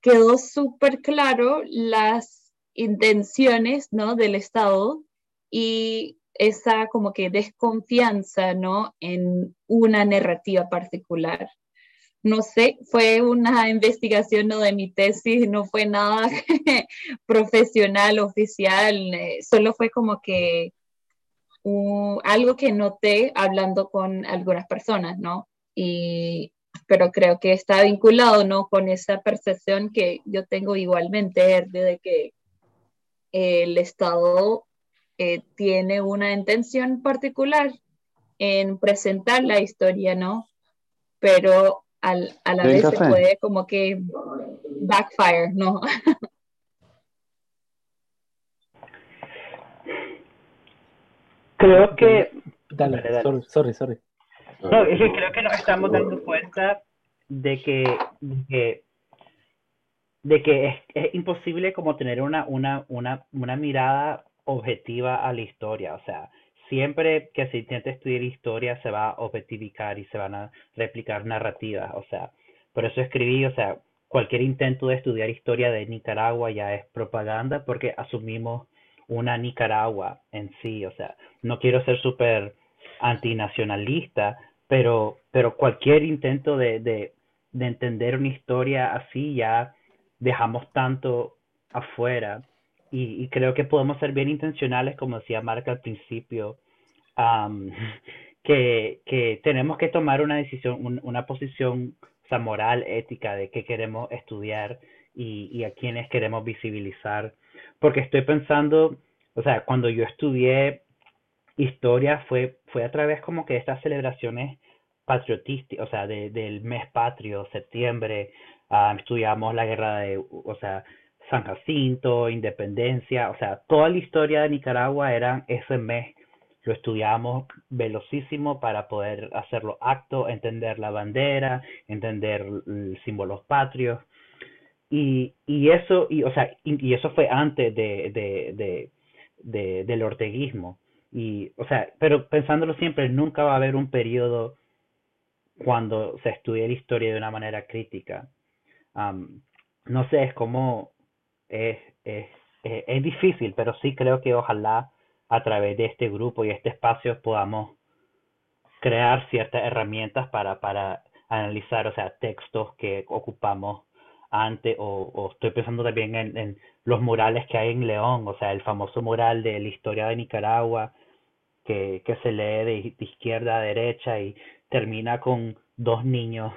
Quedó súper claro las intenciones, ¿no? Del Estado y esa como que desconfianza, ¿no? En una narrativa particular. No sé, fue una investigación ¿no? de mi tesis, no fue nada [LAUGHS] profesional, oficial, eh, solo fue como que algo que noté hablando con algunas personas, ¿no? Y, pero creo que está vinculado, ¿no? Con esa percepción que yo tengo igualmente, de que el Estado eh, tiene una intención particular en presentar la historia, ¿no? Pero al, a la vez se puede como que backfire, ¿no? [LAUGHS] creo que... Dale, Sorry, sorry, sorry. No, es que creo que nos estamos dando cuenta de que, de que de que es, es, imposible como tener una, una, una, una mirada objetiva a la historia. O sea, siempre que se intenta estudiar historia se va a objetivicar y se van a replicar narrativas. O sea, por eso escribí, o sea, cualquier intento de estudiar historia de Nicaragua ya es propaganda porque asumimos una Nicaragua en sí. O sea, no quiero ser súper antinacionalista, pero, pero cualquier intento de, de, de entender una historia así ya dejamos tanto afuera y, creo que podemos ser bien intencionales, como decía Marca al principio, [LAUGHS] que, que, tenemos que tomar una decisión, una posición moral, ética de qué queremos estudiar y, y a quiénes queremos visibilizar. Porque estoy pensando, o sea, cuando yo estudié historia fue, fue a través como que estas celebraciones patriotísticas, o sea, de, del mes patrio, septiembre, estudiamos la guerra de, o sea, San Jacinto, Independencia, o sea, toda la historia de Nicaragua era ese mes. Lo estudiamos velocísimo para poder hacerlo acto, entender la bandera, entender símbolos patrios. Y, y eso, y, o sea, y, eso fue antes de, de, de, del orteguismo. Y, o sea, pero pensándolo siempre, nunca va a haber un periodo cuando se estudie la historia de una manera crítica. no sé, es como, es, es, es, difícil, pero sí creo que ojalá a través de este grupo y este espacio podamos crear ciertas herramientas para, para analizar, o sea, textos que ocupamos antes, o, estoy pensando también en, los murales que hay en León, o sea, el famoso mural de la historia de Nicaragua, que, se lee de, de izquierda a derecha y termina con dos niños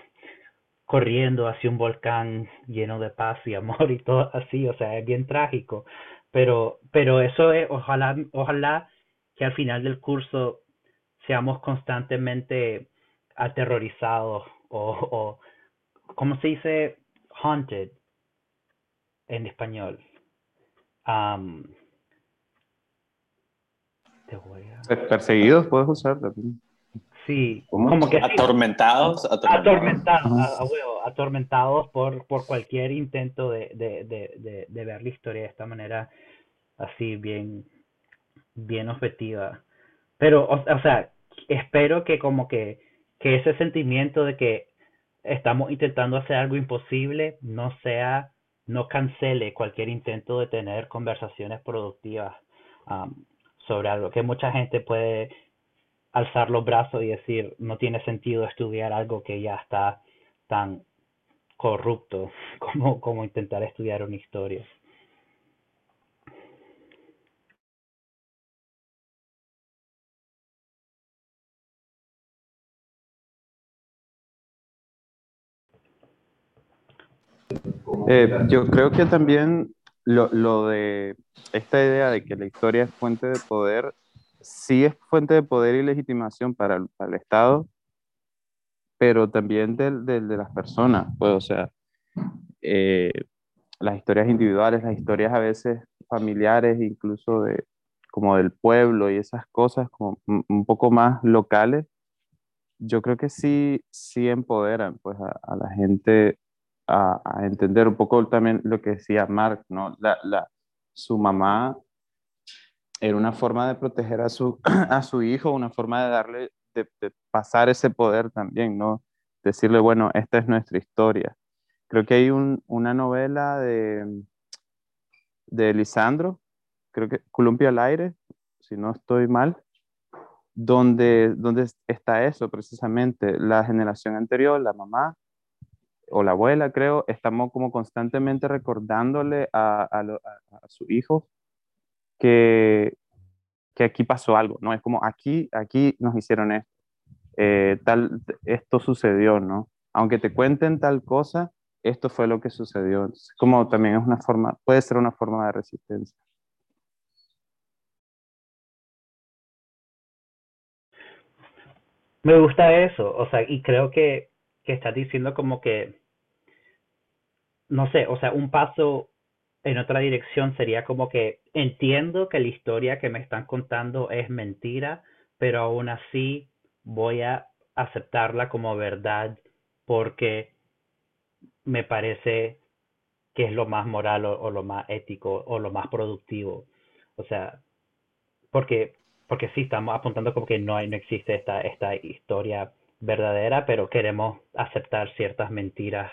corriendo hacia un volcán lleno de paz y amor y todo así, o sea, es bien trágico, pero, pero eso es, ojalá, ojalá que al final del curso seamos constantemente aterrorizados o, o ¿cómo se dice? Haunted en español. Perseguidos puedes usar también. Sí, como que atormentados, atormentados, atormentados por, por cualquier intento de, de, de, de, ver la historia de esta manera así bien, bien objetiva. Pero, o, sea, espero que como que, que ese sentimiento de que estamos intentando hacer algo imposible no sea, no cancele cualquier intento de tener conversaciones productivas sobre algo que mucha gente puede alzar los brazos y decir, no tiene sentido estudiar algo que ya está tan corrupto [LAUGHS] como, como intentar estudiar una historia. Eh, yo creo que también lo, lo, de esta idea de que la historia es fuente de poder sí es fuente de poder y legitimación para el, para el Estado, pero también de, de, de, las personas, pues, o sea, eh, las historias individuales, las historias a veces familiares, incluso de, como del pueblo y esas cosas, como un poco más locales, yo creo que sí, sí empoderan pues, a, a la gente a, entender un poco también lo que decía Mark, ¿no? La, la, su mamá era una forma de proteger a su, [CLEARS THROAT] a su hijo, una forma de darle, de, pasar ese poder también, ¿no? Decirle, bueno, esta es nuestra historia. Creo que hay un, una novela de, de Lisandro, creo que Columpio al aire, si no estoy mal, donde, donde está eso precisamente, la generación anterior, la mamá o la abuela, creo, estamos como constantemente recordándole a, a, su hijo que, que aquí pasó algo, ¿no? Es como aquí, aquí nos hicieron esto, eh, tal, esto sucedió, ¿no? Aunque te cuenten tal cosa, esto fue lo que sucedió. como también es una forma, puede ser una forma de resistencia. Me gusta eso, o sea, y creo que, que estás diciendo como que, no sé, o sea, un paso en otra dirección sería como que entiendo que la historia que me están contando es mentira, pero aún así voy a aceptarla como verdad porque me parece que es lo más moral o, lo más ético o lo más productivo. O sea, porque, porque sí estamos apuntando como que no, hay, no existe esta, esta historia verdadera, pero queremos aceptar ciertas mentiras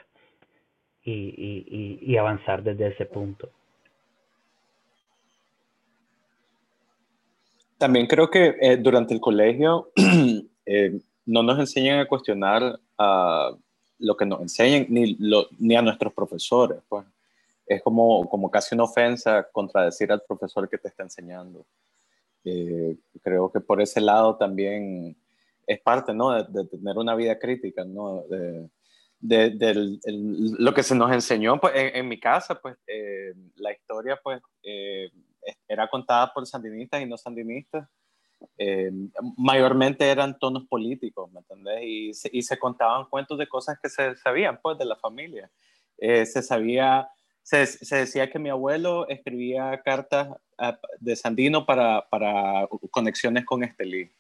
y, avanzar desde ese punto. También creo que eh, durante el colegio [CLEARS THROAT] eh, no nos enseñan a cuestionar uh, lo que nos enseñan ni, a nuestros profesores. Pues. Es como, como casi una ofensa contradecir al profesor que te está enseñando. Eh, creo que por ese lado también es parte ¿no? de, de tener una vida crítica, ¿no? De, de, lo que se nos enseñó pues, en, mi casa, pues eh, la historia pues eh, era contada por sandinistas y no sandinistas. Eh, mayormente eran tonos políticos, ¿me entendés? Y se, y se, contaban cuentos de cosas que se sabían pues de la familia. se sabía se, se, decía que mi abuelo escribía cartas de Sandino para, para conexiones con Estelí.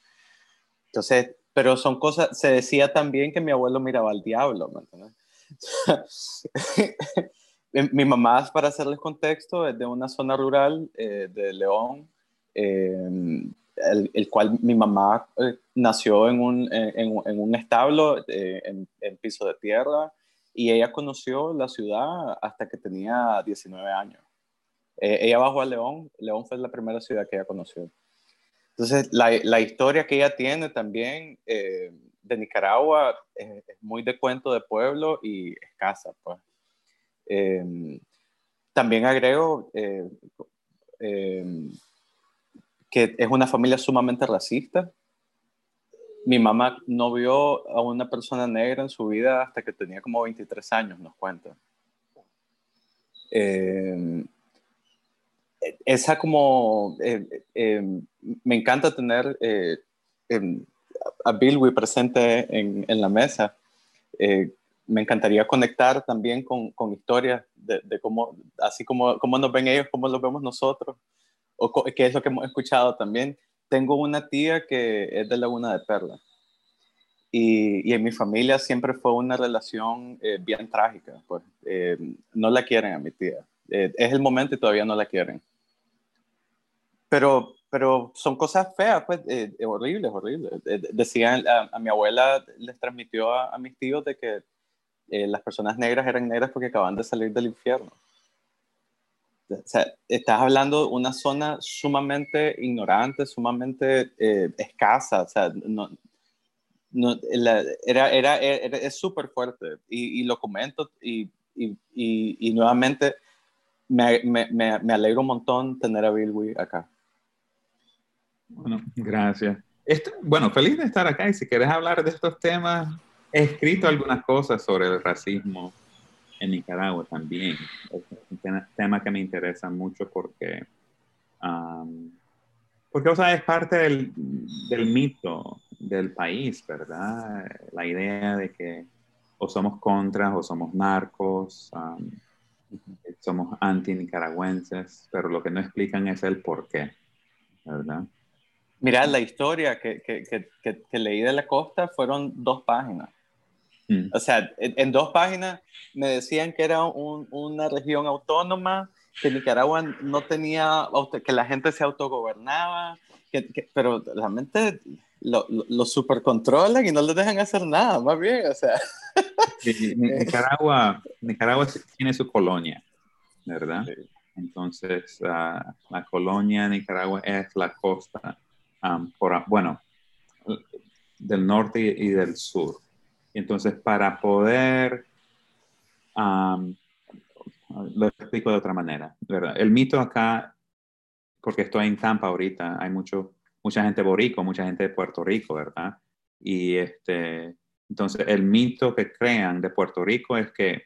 Entonces, pero son cosas, se decía también que mi abuelo miraba al diablo, [LAUGHS] mi mamá, para hacerles contexto, es de una zona rural eh, de León, eh, el, cual mi mamá eh, nació en un, en, en un establo en, en, piso de tierra y ella conoció la ciudad hasta que tenía 19 años. ella bajó a León, León fue la primera ciudad que ella conoció. Entonces, la, la historia que ella tiene también de Nicaragua es, es, muy de cuento de pueblo y escasa, pues. Em, también agrego eh, em, que es una familia sumamente racista. Mi mamá no vio a una persona negra en su vida hasta que tenía como 23 años, nos cuenta. Em, esa como, me encanta tener eh, a Bilwi presente en, la mesa, eh, me encantaría conectar también con, con historias de, cómo, así como, cómo nos ven ellos, cómo los vemos nosotros, o qué es lo que hemos escuchado también. Tengo una tía que es de Laguna de Perla. Y, en mi familia siempre fue una relación eh, bien trágica. Pues, eh, no la quieren a mi tía. Eh, es el momento y todavía no la quieren. Pero, pero son cosas feas, pues, horribles, horribles. decían, a, a, mi abuela les transmitió a, a mis tíos de que eh, las personas negras eran negras porque acaban de salir del infierno. O sea, estás hablando de una zona sumamente ignorante, sumamente eh, escasa, o sea, no, no, era, era, es súper fuerte y, y, lo comento y, y, y nuevamente me, me, me, alegro un montón tener a Bilwi acá. Bueno, gracias. Esto, bueno, feliz de estar acá y si quieres hablar de estos temas, he escrito algunas cosas sobre el racismo en Nicaragua también. Es un tema que me interesa mucho porque, porque o sea, es parte del, del, mito del país, ¿verdad? La idea de que o somos contras o somos narcos, somos anti-nicaragüenses, pero lo que no explican es el por qué, ¿verdad? Mira, la historia que, que, que, que, leí de la costa fueron dos páginas. Mm. O sea, en, dos páginas me decían que era un, una región autónoma, que Nicaragua no tenía, que la gente se autogobernaba, que, pero realmente lo, lo, supercontrolan y no les dejan hacer nada, más bien, o sea. [LAUGHS] Nicaragua, Nicaragua tiene su colonia, ¿verdad? Entonces, uh, la colonia de Nicaragua es la costa, um, por, bueno, del norte y del sur. Entonces, para poder, lo explico de otra manera, ¿verdad? El mito acá, porque estoy en Tampa ahorita, hay mucho, mucha gente borico, mucha gente de Puerto Rico, ¿verdad? Y este, entonces, el mito que crean de Puerto Rico es que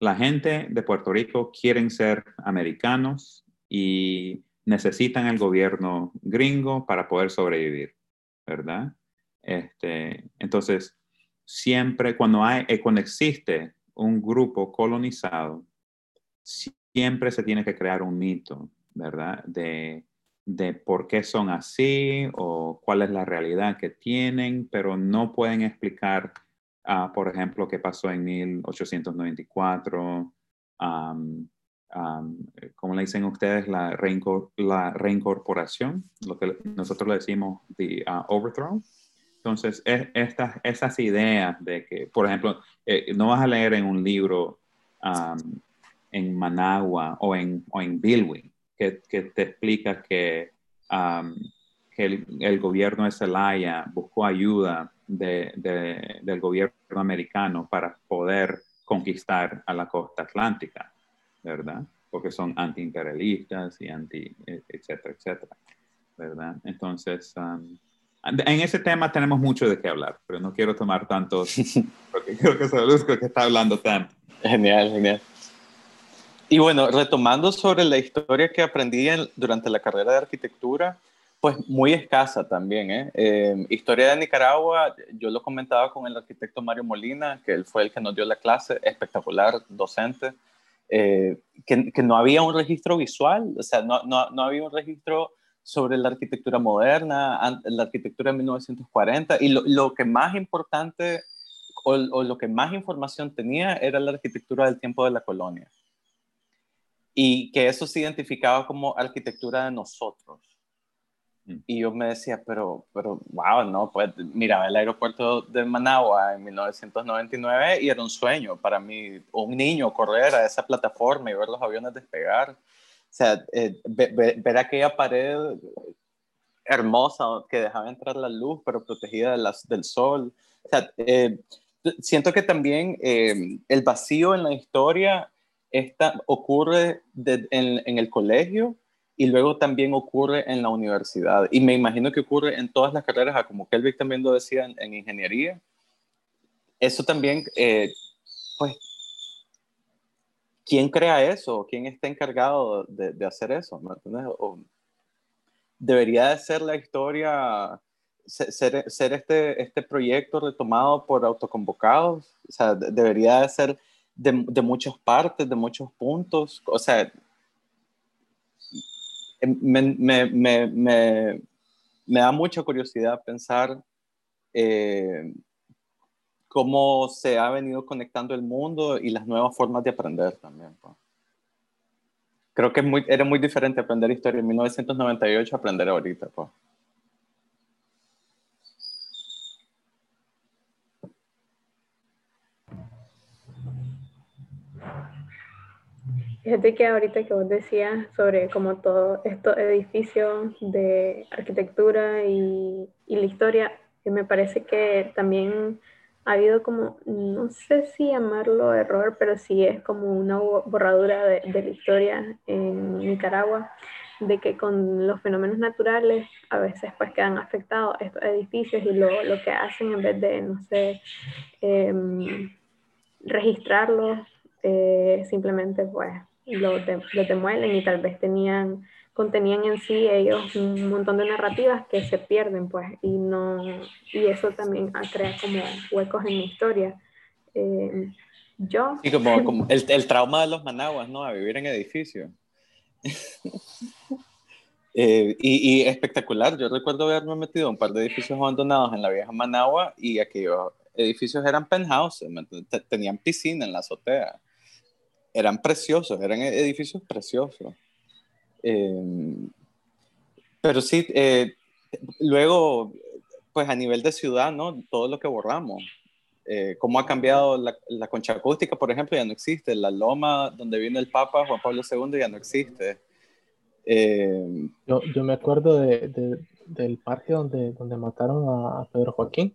la gente de Puerto Rico quieren ser americanos y necesitan el gobierno gringo para poder sobrevivir, ¿verdad? Este, entonces, siempre cuando, hay, eh, cuando existe un grupo colonizado, siempre se tiene que crear un mito, ¿verdad? De, de por qué son así o cuál es la realidad que tienen, pero no pueden explicar, uh, por ejemplo, qué pasó en 1894, um, um, ¿cómo le dicen ustedes? La, reincor la, reincorporación, lo que nosotros le decimos the uh, overthrow. Entonces, es, estas, esas ideas de que, por ejemplo, eh, no vas a leer en un libro um, en Managua o en, o en Bilwi que, te explica que, um, que el, gobierno de Zelaya buscó ayuda de, del gobierno americano para poder conquistar a la costa atlántica, ¿verdad? Porque son antiimperialistas y anti, etcétera, etcétera, ¿verdad? Entonces, um, en ese tema tenemos mucho de qué hablar, pero no quiero tomar tanto, [LAUGHS] porque creo que Saluzco que está hablando tanto. Genial, genial. Y bueno, retomando sobre la historia que aprendí durante la carrera de arquitectura, pues muy escasa también. ¿eh? Eh, historia de Nicaragua, yo lo comentaba con el arquitecto Mario Molina, que él fue el que nos dio la clase, espectacular, docente. Eh, que, que, no había un registro visual, o sea, no, no, no, había un registro sobre la arquitectura moderna, la arquitectura de 1940, y lo, lo que más importante o, o, lo que más información tenía era la arquitectura del tiempo de la colonia. Y que eso se identificaba como arquitectura de nosotros. Mm. Y yo me decía, pero, pero, wow, no, pues miraba el aeropuerto de Managua en 1999 y era un sueño para mí, un niño correr a esa plataforma y ver los aviones despegar. O sea, eh, ver, aquella pared hermosa que dejaba entrar la luz, pero protegida de las, del sol. O sea, eh, siento que también eh, el vacío en la historia esta, ocurre en, en el colegio y luego también ocurre en la universidad. Y me imagino que ocurre en todas las carreras, como Kelvin también lo decía en, ingeniería. Eso también, eh, pues, ¿quién crea eso? ¿Quién está encargado de, hacer eso? O, debería de ser la historia, ser, ser, este, este proyecto retomado por autoconvocados, o sea, debería de ser de, de muchas partes, de muchos puntos, o sea, me, me, me, me, da mucha curiosidad pensar eh, cómo se ha venido conectando el mundo y las nuevas formas de aprender también. Creo que era muy diferente aprender historia en 1998 a aprender ahorita. Fíjate que ahorita que vos decías sobre como todo estos edificios de arquitectura y, y la historia, que me parece que también ha habido como, no sé si llamarlo error, pero sí es como una borradura de, la historia en Nicaragua, de que con los fenómenos naturales a veces pues quedan afectados estos edificios y lo, lo que hacen en vez de, no sé, eh, registrarlos, eh, simplemente pues lo, de, demuelen y tal vez tenían, contenían en sí ellos un montón de narrativas que se pierden, pues, y no, y eso también crea como huecos en la historia. Eh, yo... Sí, como, [LAUGHS] como el, el, trauma de los managuas, ¿no? A vivir en edificios. [LAUGHS] eh, y, y, espectacular, yo recuerdo haberme metido un par de edificios abandonados en la vieja Managua y aquellos edificios eran penthouses, tenían piscina en la azotea eran preciosos, eran edificios preciosos. Eh, pero sí, eh, luego, pues a nivel de ciudad, ¿no? Todo lo que borramos. Eh, cómo ha cambiado la, la, concha acústica, por ejemplo, ya no existe. La loma donde vino el Papa Juan Pablo II ya no existe. Yo, yo, me acuerdo de, del parque donde, donde mataron a, Pedro Joaquín.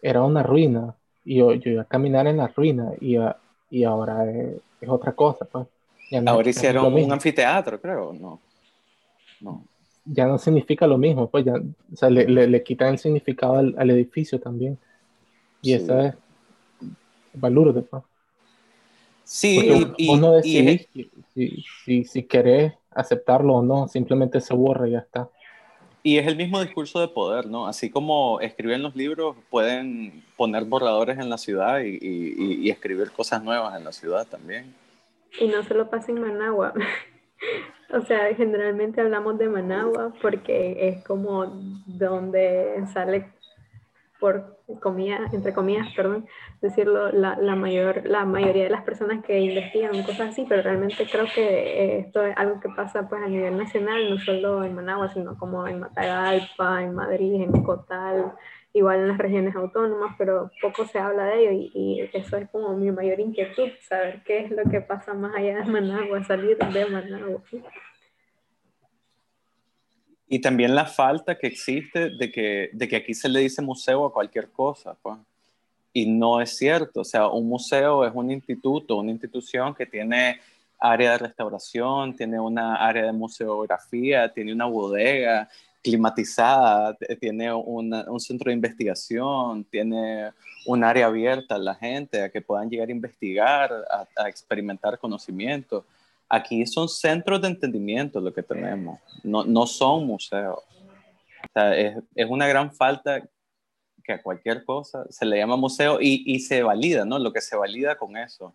Era una ruina. Y yo, yo iba a caminar en la ruina y a, y ahora es, es otra cosa. Pues. No, ahora hicieron un anfiteatro, creo, no. no. Ya no significa lo mismo, pues ya, o sea, le, le, le quitan el significado al, al, edificio también. Y sí. eso es valor pues. Sí, y, vos no decidís y, si, si, si querés aceptarlo o no, simplemente se borra y ya está. Y es el mismo discurso de poder, ¿no? Así como escriben los libros, pueden poner borradores en la ciudad y, y, y escribir cosas nuevas en la ciudad también. Y no solo pasa en Managua. [LAUGHS] o sea, generalmente hablamos de Managua porque es como donde sale por comillas, entre comillas, perdón, decirlo, la, la, mayor, la mayoría de las personas que investigan cosas así, pero realmente creo que esto es algo que pasa pues a nivel nacional, no solo en Managua, sino como en Matagalpa, en Madrid, en Cotal, igual en las regiones autónomas, pero poco se habla de ello y, y, eso es como mi mayor inquietud, saber qué es lo que pasa más allá de Managua, salir de Managua. Y también la falta que existe de que, de que aquí se le dice museo a cualquier cosa, pues. Y no es cierto. O sea, un museo es un instituto, una institución que tiene área de restauración, tiene una área de museografía, tiene una bodega climatizada, tiene una, un centro de investigación, tiene un área abierta a la gente, a que puedan llegar a investigar, a, a experimentar conocimiento. Aquí son centros de entendimiento lo que tenemos, no, no son museos. O sea, es, es, una gran falta que a cualquier cosa se le llama museo y, y, se valida, ¿no? Lo que se valida con eso,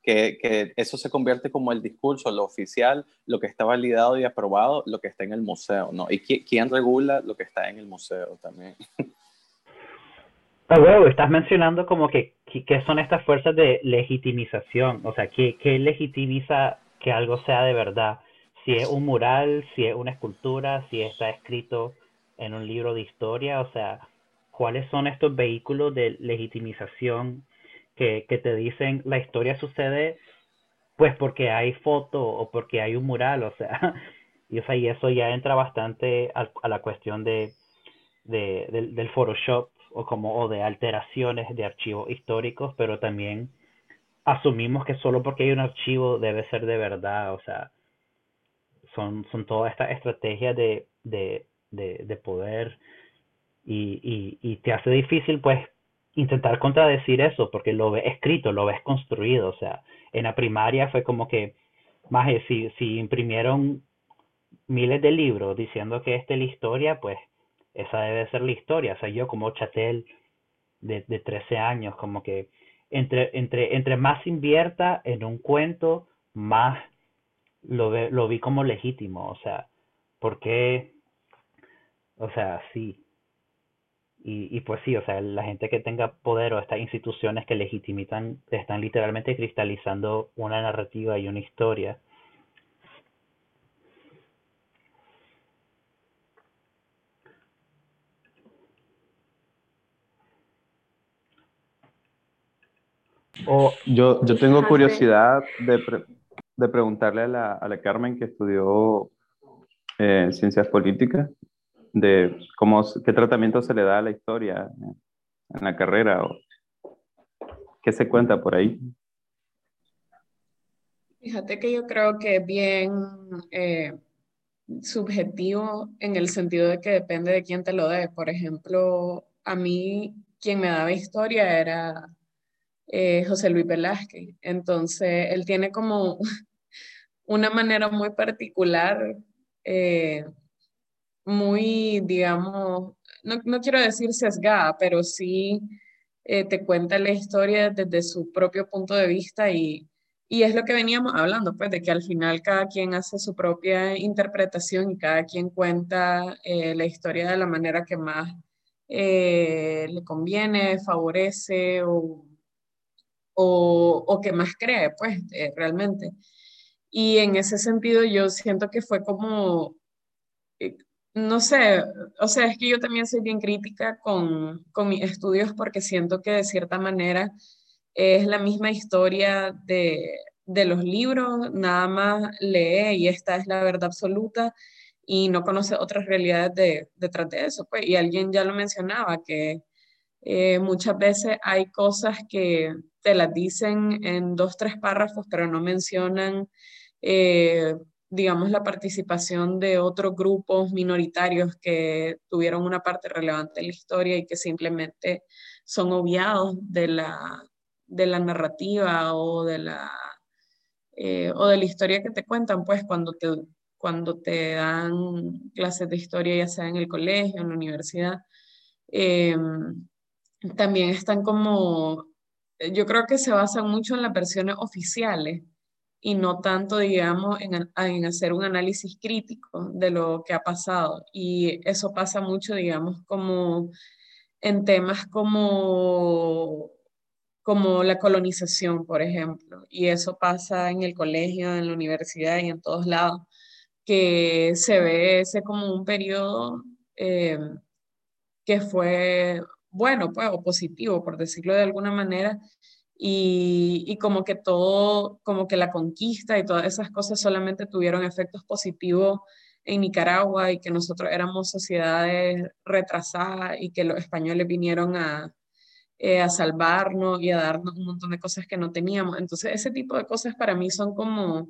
que, que, eso se convierte como el discurso, lo oficial, lo que está validado y aprobado, lo que está en el museo, ¿no? ¿Y quién regula lo que está en el museo también? [LAUGHS] Ah, huevo, estás mencionando como que, que, son estas fuerzas de legitimización, o sea, ¿qué, ¿qué legitimiza que algo sea de verdad? Si es un mural, si es una escultura, si está escrito en un libro de historia, o sea, ¿cuáles son estos vehículos de legitimización que, que te dicen la historia sucede pues porque hay foto o porque hay un mural, o sea, [LAUGHS] y, o sea, y eso ya entra bastante a, a la cuestión de, de, del, del Photoshop o como o de alteraciones de archivos históricos, pero también asumimos que solo porque hay un archivo debe ser de verdad, o sea, son, son todas estas estrategias de, de, de, de poder y, y, y te hace difícil pues intentar contradecir eso porque lo ves escrito, lo ves construido, o sea, en la primaria fue como que, más si, si imprimieron miles de libros diciendo que esta es la historia, pues esa debe ser la historia. O sea, yo como chatel de, de 13 años, como que entre, entre, entre más invierta en un cuento, más lo, ve, lo vi como legítimo. O sea, porque, o sea, sí. Y, y pues sí, o sea, la gente que tenga poder o estas instituciones que legitimitan, están literalmente cristalizando una narrativa y una historia yo, yo tengo curiosidad de, de preguntarle a la, a la, Carmen que estudió eh, ciencias políticas, de cómo, qué tratamiento se le da a la historia en la carrera o qué se cuenta por ahí. Fíjate que yo creo que es bien eh, subjetivo en el sentido de que depende de quién te lo dé. Por ejemplo, a mí quien me daba historia era eh, José Luis Velázquez. Entonces, él tiene como [LAUGHS] una manera muy particular, eh, muy, digamos, no, quiero decir sesgada, pero sí eh, te cuenta la historia desde su propio punto de vista y, y es lo que veníamos hablando, pues, de que al final cada quien hace su propia interpretación y cada quien cuenta la historia de la manera que más le conviene, favorece o o, o que más cree, pues, eh, realmente. Y en ese sentido yo siento que fue como, eh, no sé, o sea, es que yo también soy bien crítica con, con mis estudios porque siento que de cierta manera es la misma historia de, de los libros, nada más lee y esta es la verdad absoluta y no conoce otras realidades de, detrás de eso. Pues, y alguien ya lo mencionaba, que eh, muchas veces hay cosas que te las dicen en dos, tres párrafos, pero no mencionan, eh, digamos, la participación de otros grupos minoritarios que tuvieron una parte relevante en la historia y que simplemente son obviados de la, de la narrativa o de la, eh, o de la historia que te cuentan, pues cuando te, cuando te dan clases de historia, ya sea en el colegio, en la universidad. Em, también están como, eh, yo creo que se basan mucho en las versiones oficiales y no tanto, digamos, en, en, hacer un análisis crítico de lo que ha pasado. Y eso pasa mucho, digamos, como en temas como, como la colonización, por ejemplo. Y eso pasa en el colegio, en la universidad y en todos lados, que se ve ese como un periodo eh, que fue bueno, pues, o positivo, por decirlo de alguna manera, y, y, como que todo, como que la conquista y todas esas cosas solamente tuvieron efectos positivos en Nicaragua y que nosotros éramos sociedades retrasadas y que los españoles vinieron a, eh, a salvarnos y a darnos un montón de cosas que no teníamos. Entonces, ese tipo de cosas para mí son como,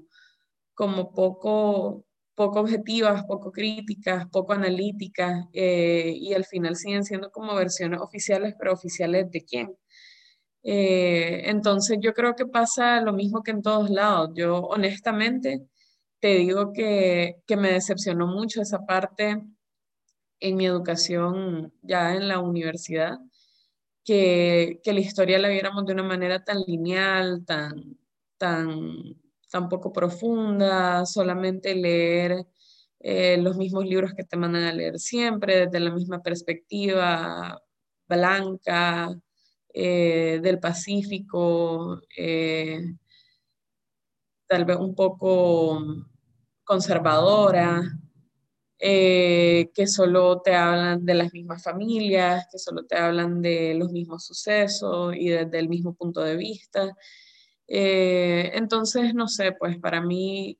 como poco, poco objetivas, poco críticas, poco analíticas eh, y al final siguen siendo como versiones oficiales, pero oficiales de quién. Eh, entonces yo creo que pasa lo mismo que en todos lados. Yo honestamente te digo que, que me decepcionó mucho esa parte en mi educación ya en la universidad, que, que la historia la viéramos de una manera tan lineal, tan, tan, tan poco profunda, solamente leer eh, los mismos libros que te mandan a leer siempre, desde la misma perspectiva blanca, eh, del Pacífico, eh, tal vez un poco conservadora, que solo te hablan de las mismas familias, que solo te hablan de los mismos sucesos y desde el mismo punto de vista. Entonces, no sé, pues para mí,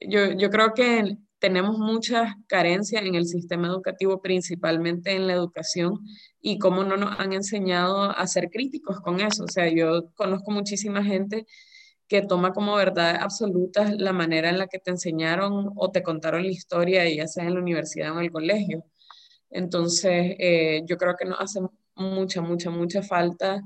yo, yo creo que tenemos muchas carencias en el sistema educativo, principalmente en la educación, y cómo no nos han enseñado a ser críticos con eso. O sea, yo conozco muchísima gente que toma como verdad absoluta la manera en la que te enseñaron o te contaron la historia, ya sea en la universidad o en el colegio. Entonces, eh, yo creo que nos hace mucha, mucha, mucha falta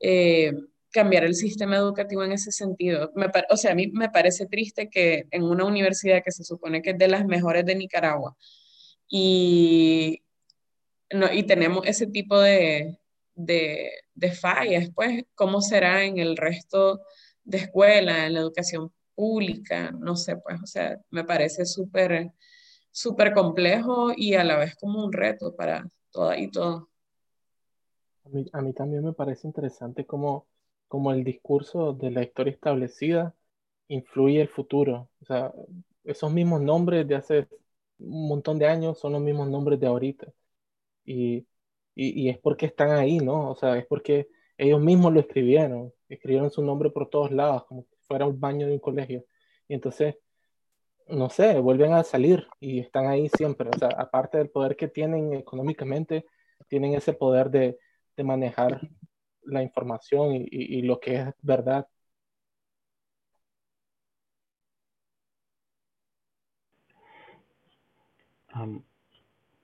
eh, cambiar el sistema educativo en ese sentido. o sea, a mí me parece triste que en una universidad que se supone que es de las mejores de Nicaragua y, no, y tenemos ese tipo de, de, de fallas, pues, ¿cómo será en el resto de escuela, en la educación pública? No sé, pues, o sea, me parece súper, súper complejo y a la vez como un reto para toda y todo. A mí, a mí también me parece interesante cómo como el discurso de la historia establecida influye el futuro. O sea, esos mismos nombres de hace un montón de años son los mismos nombres de ahorita. Y, y, es porque están ahí, ¿no? O sea, es porque ellos mismos lo escribieron. Escribieron su nombre por todos lados, como si fuera un baño de un colegio. Y entonces, no sé, vuelven a salir y están ahí siempre. O sea, aparte del poder que tienen económicamente, tienen ese poder de, de manejar la información y, lo que es verdad.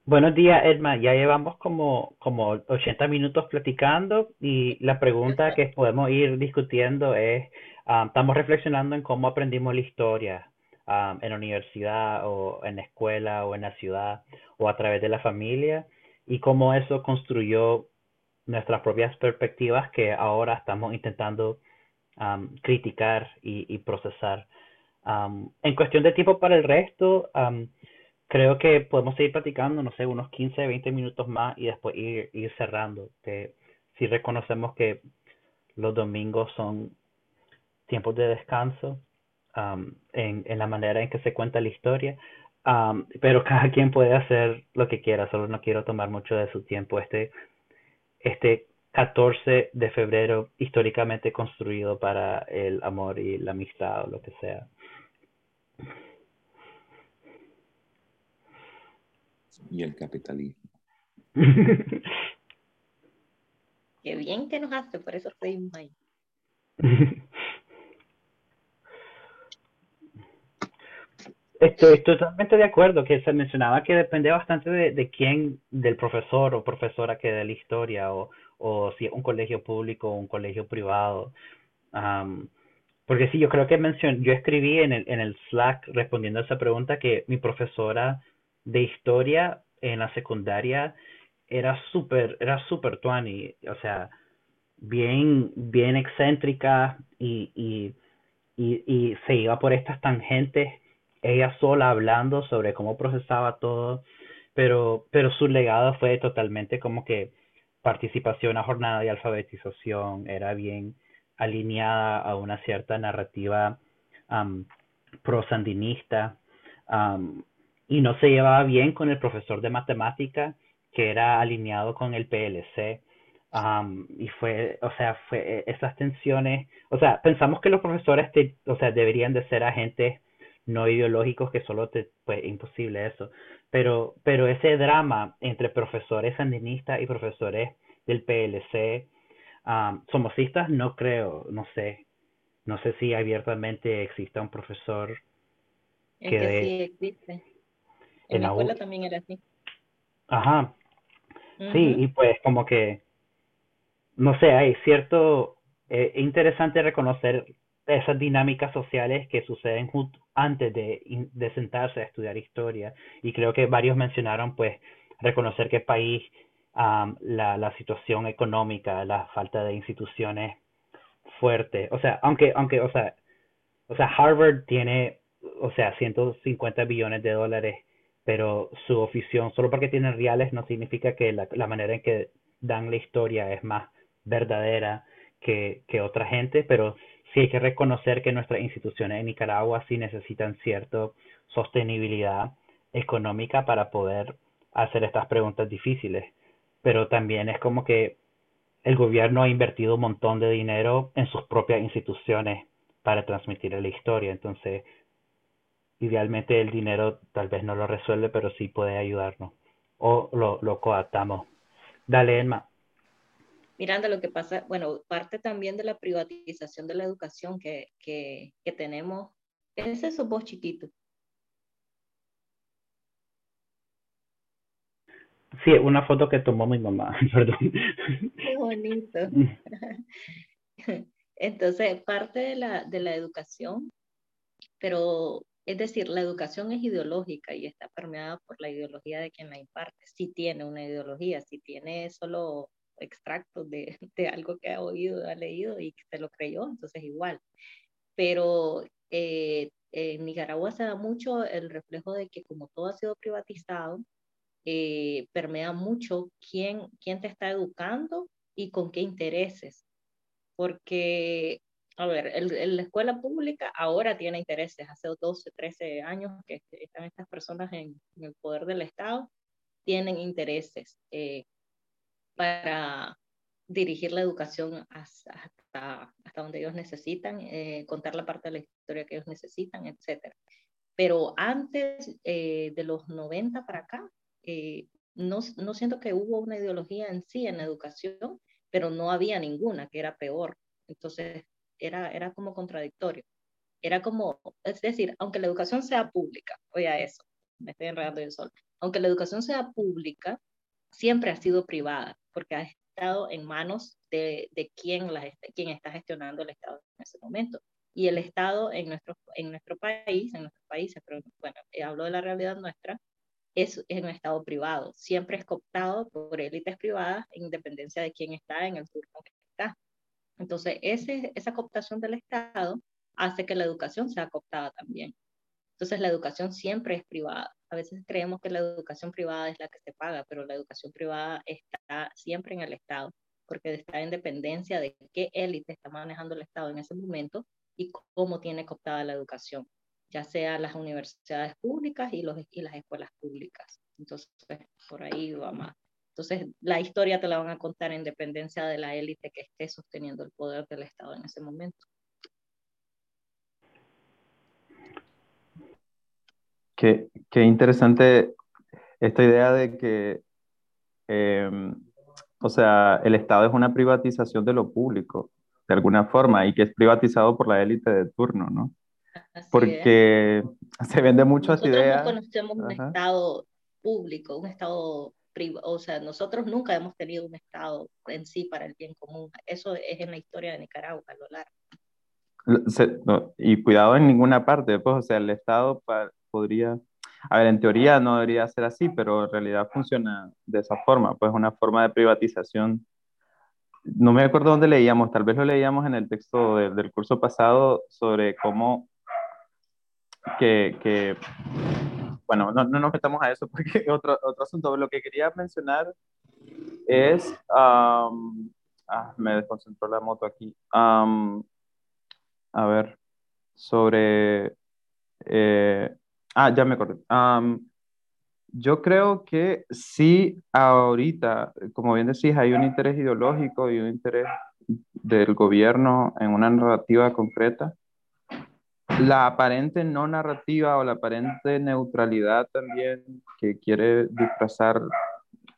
buenos días, Edma. Ya llevamos como, como 80 minutos platicando y la pregunta que podemos ir discutiendo es, estamos reflexionando en cómo aprendimos la historia en la universidad o en la escuela o en la ciudad o a través de la familia y cómo eso construyó nuestras propias perspectivas que ahora estamos intentando criticar y, procesar. en cuestión de tiempo para el resto, creo que podemos seguir platicando, no sé, unos 15, 20 minutos más y después ir, cerrando. Que si reconocemos que los domingos son tiempos de descanso en, en, la manera en que se cuenta la historia, pero [LAUGHS] cada quien puede hacer lo que quiera, solo no quiero tomar mucho de su tiempo. Este este 14 de febrero históricamente construido para el amor y la amistad o lo que sea. Y el capitalismo. [LAUGHS] Qué bien que nos hace, por eso seguimos ahí. [LAUGHS] Estoy totalmente de acuerdo que se mencionaba que depende bastante de, de quién, del profesor o profesora que dé la historia o, o si es un colegio público o un colegio privado. porque sí, yo creo que mencioné, yo escribí en el, en el Slack respondiendo a esa pregunta que mi profesora de historia en la secundaria era súper, era súper tuani, o sea, bien, bien excéntrica y, y, y, y se iba por estas tangentes ella sola hablando sobre cómo procesaba todo, pero, pero su legado fue totalmente como que participación a jornada de alfabetización, era bien alineada a una cierta narrativa um, pro-sandinista y no se llevaba bien con el profesor de matemática que era alineado con el PLC. y fue, o sea, fue esas tensiones, o sea, pensamos que los profesores, o sea, deberían de ser agentes no ideológicos que solo te, pues, imposible eso. Pero, pero ese drama entre profesores sandinistas y profesores del PLC, um, somocistas, no creo, no sé. No sé si abiertamente exista un profesor que, que sí existe. En, la escuela también era así. Ajá. Sí, y pues como que, no sé, hay cierto, eh, interesante reconocer esas dinámicas sociales que suceden antes de, sentarse a estudiar historia. Y creo que varios mencionaron, pues, reconocer que el país, la, la situación económica, la falta de instituciones fuerte. O sea, aunque, aunque, o sea, o sea, Harvard tiene, o sea, 150 billones de dólares, pero su ofición, solo porque tienen reales, no significa que la, la manera en que dan la historia es más verdadera que, que otra gente, pero sí hay que reconocer que nuestras instituciones en Nicaragua sí necesitan cierta sostenibilidad económica para poder hacer estas preguntas difíciles. Pero también es como que el gobierno ha invertido un montón de dinero en sus propias instituciones para transmitir la historia. Entonces, idealmente el dinero tal vez no lo resuelve, pero sí puede ayudarnos. O lo, lo. Dale, Emma. Miranda, lo que pasa, bueno, parte también de la privatización de la educación que, que, que tenemos, es eso vos chiquito. Sí, una foto que tomó mi mamá, [LAUGHS] perdón. Qué bonito. [LAUGHS] Entonces, parte de la, de la educación, pero es decir, la educación es ideológica y está permeada por la ideología de quien la imparte. Si tiene una ideología, si tiene solo extractos [LAUGHS] de, algo que ha oído, ha leído y que se lo creyó, entonces igual. Pero eh, en Nicaragua se da mucho el reflejo de que como todo ha sido privatizado, eh, permea mucho quién, quién te está educando y con qué intereses porque, a ver, el, la escuela pública ahora tiene intereses, hace 12, 13 años que están estas personas en, el poder del Estado, tienen intereses eh, para dirigir la educación hasta, hasta, donde ellos necesitan, eh, contar la parte de la historia que ellos necesitan, etc. Pero antes eh, de los 90 para acá, no, no siento que hubo una ideología en sí en la educación, pero no había ninguna, que era peor. Entonces, era, era como contradictorio. Era como, es decir, aunque la educación sea pública, oye eso, me estoy enredando yo solo, aunque la educación sea pública, siempre ha sido privada, porque ha estado en manos de, de quien, la, quien está gestionando el Estado en ese momento. Y el Estado en nuestro, en nuestro país, en nuestros países, pero bueno, eh, hablo de la realidad nuestra, es, un Estado privado. Siempre es cooptado por élites privadas en independencia de quién está en el turno que está. Entonces, ese, esa cooptación del Estado hace que la educación sea cooptada también. Entonces, la educación siempre es privada. A veces creemos que la educación privada es la que se paga, pero la educación privada está siempre en el Estado, porque está en dependencia de qué élite está manejando el Estado en ese momento y cómo tiene cooptada la educación ya sea las universidades públicas y, los, y las escuelas públicas. Entonces, por ahí va más. Entonces, la historia te la van a contar en dependencia de la élite que esté sosteniendo el poder del Estado en ese momento. Qué, qué interesante esta idea de que, em, o sea, el Estado es una privatización de lo público, de alguna forma, y que es privatizado por la élite de turno, ¿no? porque [LAUGHS] se vende mucho esa idea. no conocemos un Estado público, un Estado privado, o sea, nosotros nunca hemos tenido un Estado en sí para el bien común. Eso es en la historia de Nicaragua a lo largo. y cuidado en ninguna parte, pues, o sea, el Estado podría, a ver, en teoría no debería ser así, pero en realidad funciona de esa forma, pues una forma de privatización no me acuerdo dónde leíamos, tal vez lo leíamos en el texto del curso pasado sobre cómo que, que bueno, no, no, nos metamos a eso [LAUGHS] porque otro, otro asunto. Lo que quería mencionar es, ah, me desconcentró la moto aquí. a ver, sobre, eh, ah, ya me acordé. yo creo que sí, ahorita, como bien decís, hay un interés ideológico y un interés del gobierno en una narrativa concreta la aparente no narrativa o la aparente neutralidad también que quiere disfrazar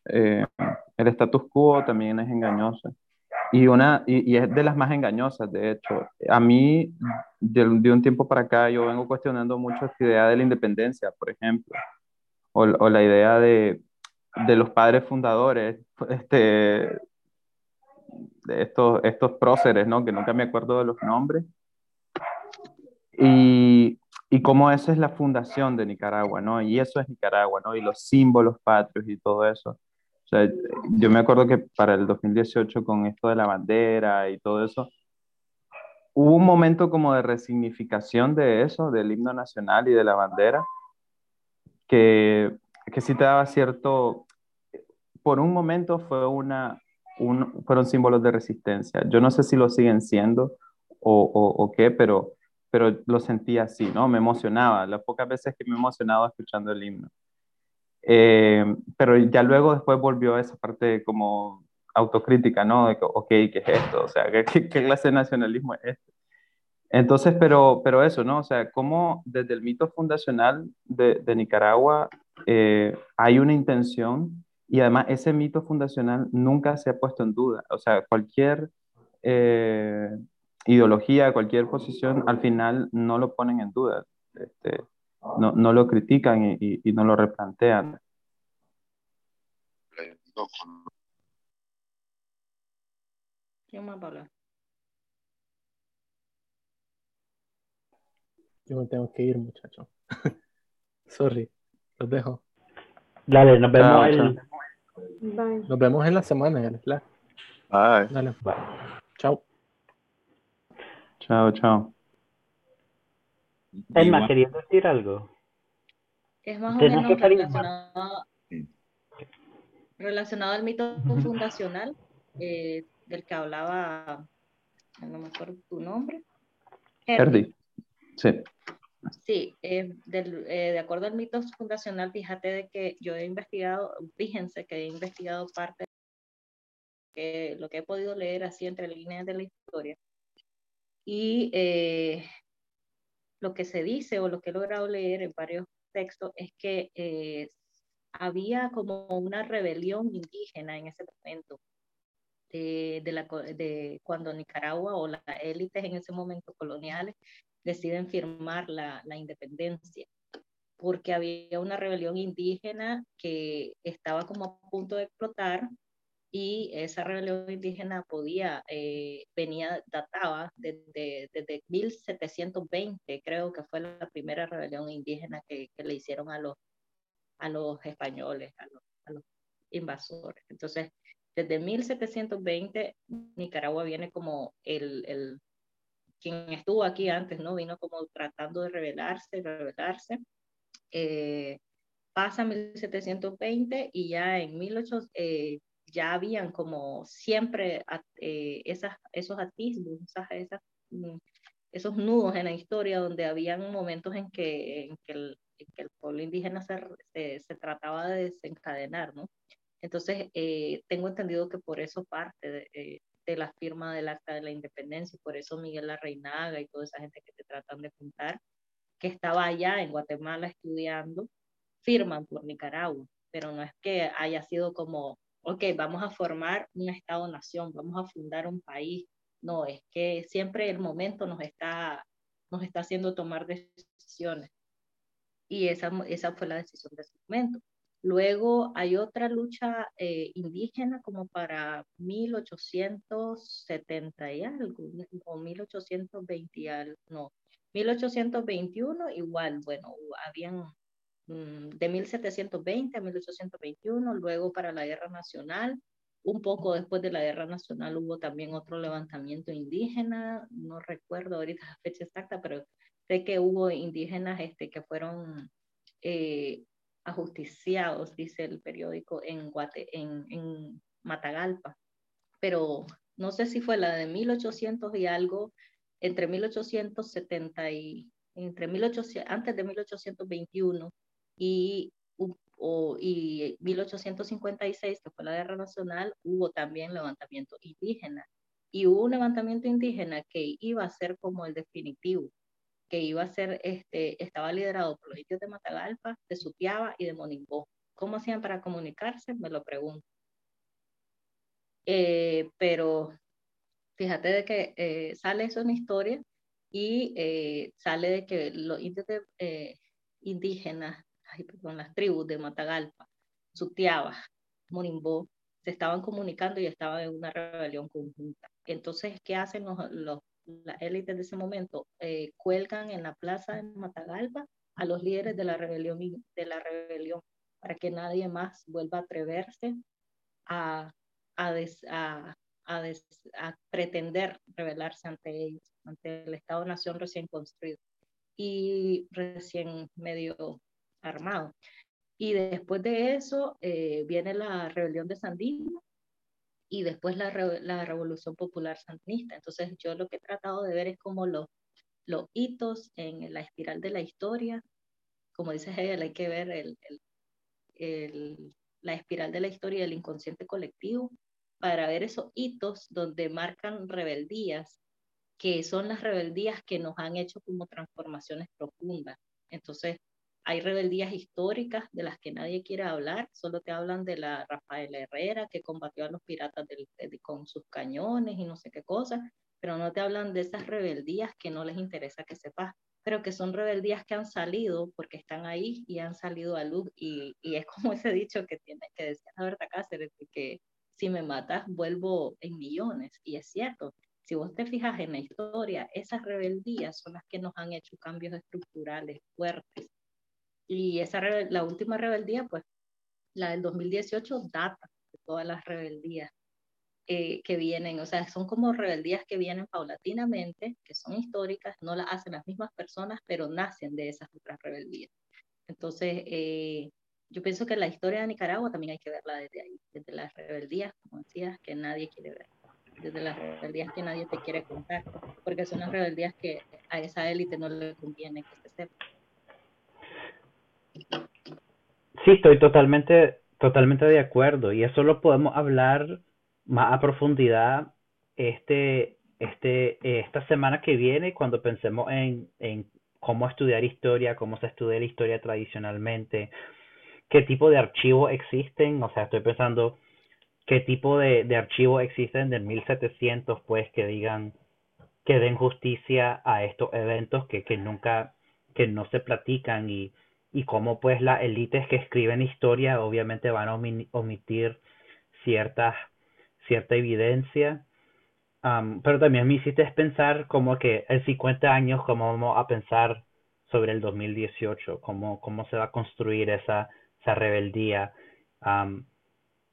eh, el status quo también es engañosa. Y, una, y, es de las más engañosas, de hecho. A mí, de, un tiempo para acá, yo vengo cuestionando mucho esta idea de la independencia, por ejemplo, o, o la idea de, de, los padres fundadores, este, de estos, estos próceres, ¿no? que nunca me acuerdo de los nombres, y, y cómo esa es la fundación de Nicaragua, ¿no? Y eso es Nicaragua, ¿no? Y los símbolos patrios y todo eso. Sea, yo me acuerdo que para el 2018 con esto de la bandera y todo eso, hubo un momento como de resignificación de eso, del himno nacional y de la bandera, que, que sí te daba cierto, por un momento fue una, un, fueron símbolos de resistencia. Yo no sé si lo siguen siendo o, o, o qué, pero, pero lo sentía así, ¿no? Me emocionaba, las pocas veces que me he emocionado escuchando el himno. Eh, pero ya luego después volvió a esa parte como autocrítica, ¿no? De que, ok, ¿qué es esto? O sea, ¿qué, qué clase de nacionalismo es este? Entonces, pero, pero eso, ¿no? O sea, cómo desde el mito fundacional de, de Nicaragua eh, hay una intención y además ese mito fundacional nunca se ha puesto en duda. O sea, cualquier eh, ideología, cualquier posición, al final no lo ponen en duda. Este, no, no, lo critican y, y, y no lo replantean. ¿Quién más va a hablar? Yo me tengo que ir, muchacho. [LAUGHS] Sorry, los dejo. Dale, nos vemos Chao, el... chao. Bye. Nos vemos en la semana en. Bye. Dale. Chao. Chao, chao. Emma, Igual- ¿querías decir algo? Es más o Tenés menos relacionado, Sí. relacionado al mito fundacional eh, del que hablaba, no me acuerdo tu nombre. Erdi. Sí. Sí, eh, del- eh, de acuerdo al mito fundacional, fíjate de que yo he investigado, fíjense que he investigado parte de lo que he podido leer así entre líneas de la historia. Y eh, lo que se dice o lo que he logrado leer en varios textos es que eh, había como una rebelión indígena en ese momento. De, de la, de cuando Nicaragua o las élites en ese momento coloniales deciden firmar la, la independencia, porque había una rebelión indígena que estaba como a punto de explotar y esa rebelión indígena podía, eh, venía, databa desde, desde 1720, creo que fue la primera rebelión indígena que, le hicieron a los, a los españoles, a los, invasores. Entonces, desde 1720, Nicaragua viene como el, el, quien estuvo aquí antes, ¿no? Vino como tratando de rebelarse, rebelarse. Eh, pasa 1720 y ya en 1800, eh, ya habían como siempre eh, esas, esos atisbos, esas, esas, mm, esos nudos en la historia donde habían momentos en que, en que, el, en que el pueblo indígena se, se, se, trataba de desencadenar, ¿no? Entonces, eh, tengo entendido que por eso parte de, eh, de, la firma del Acta de la Independencia, y por eso Miguel Larreinaga y toda esa gente que te tratan de juntar, que estaba allá en Guatemala estudiando, firman por Nicaragua, pero no es que haya sido como, ok, vamos a formar un Estado-nación, vamos a fundar un país. No, es que siempre el momento nos está, nos está haciendo tomar decisiones. Y esa, esa fue la decisión de ese momento. Luego hay otra lucha eh, indígena como para 1870 y algo, o 1820 y algo, no, 1821 igual, bueno, habían de 1720 a 1821, luego para la Guerra Nacional, un poco después de la Guerra Nacional hubo también otro levantamiento indígena, no recuerdo ahorita [LAUGHS] la fecha exacta, pero sé que hubo indígenas este, que fueron eh, ajusticiados, dice el periódico, en, Guate, en, en Matagalpa, pero no sé si fue la de 1800 y algo, entre 1870 y entre 1800, antes de 1821 y, o, y 1856, que fue la guerra nacional, hubo también levantamiento indígena. Y hubo un levantamiento indígena que iba a ser como el definitivo, que iba a ser, este, estaba liderado por los indios de Matagalpa, de Sutiaba y de Monimbó. ¿Cómo hacían para comunicarse? Me lo pregunto. Eh, pero fíjate de que eh, sale eso en historia y eh, sale de que los indios de, eh, indígenas, ay, perdón, las tribus de Matagalpa, Sutiaba, Monimbó, se estaban comunicando y estaban en una rebelión conjunta. Entonces, ¿qué hacen los, los las élites de ese momento? Eh, cuelgan en la plaza de Matagalpa a los líderes de la rebelión, de la rebelión para que nadie más vuelva a atreverse a, a, des, a, a, des, a pretender rebelarse ante ellos. ante el Estado-Nación recién construido y recién medio armado. Y después de eso eh, viene la rebelión de Sandino y después la, la, Revolución Popular Sandinista. Entonces yo lo que he tratado de ver es como los, los hitos en la espiral de la historia. Como dice Hegel, hay que ver el, el, la espiral de la historia del inconsciente colectivo para ver esos hitos donde marcan rebeldías, que son las rebeldías que nos han hecho como transformaciones profundas. Entonces, hay rebeldías históricas de las que nadie quiere hablar, solo te hablan de la Rafael Herrera que combatió a los piratas del, con sus cañones y no sé qué cosas, pero no te hablan de esas rebeldías que no les interesa que sepas, pero que son rebeldías que han salido porque están ahí y han salido a luz y, y es como ese dicho que tiene que decir Berta Cáceres, que si me matas vuelvo en millones y es cierto. Si vos te fijas en la historia, esas rebeldías son las que nos han hecho cambios estructurales fuertes y esa la última rebeldía, pues la del 2018, data de todas las rebeldías eh, que vienen, o sea, son como rebeldías que vienen paulatinamente, que son históricas, no las hacen las mismas personas, pero nacen de esas otras rebeldías. Entonces, eh, yo pienso que la historia de Nicaragua también hay que verla desde ahí, desde las rebeldías, como decías, que nadie quiere ver, desde las rebeldías que nadie te quiere contar, porque son las rebeldías que a esa élite no le conviene que se sepa. Sí, estoy totalmente, totalmente de acuerdo. Y eso lo podemos hablar más a profundidad este, este, esta semana que viene cuando pensemos en, en cómo estudiar historia, cómo se estudia la historia tradicionalmente, qué tipo de archivos existen, o sea, estoy pensando qué tipo de, de archivos existen del 1700, pues, que digan, que den justicia a estos eventos que, que nunca, que no se platican y y cómo pues las élites que escriben historia obviamente van a omitir cierta, evidencia. pero también me hiciste pensar como que en 50 años, cómo vamos a pensar sobre el 2018, cómo, cómo se va a construir esa, esa rebeldía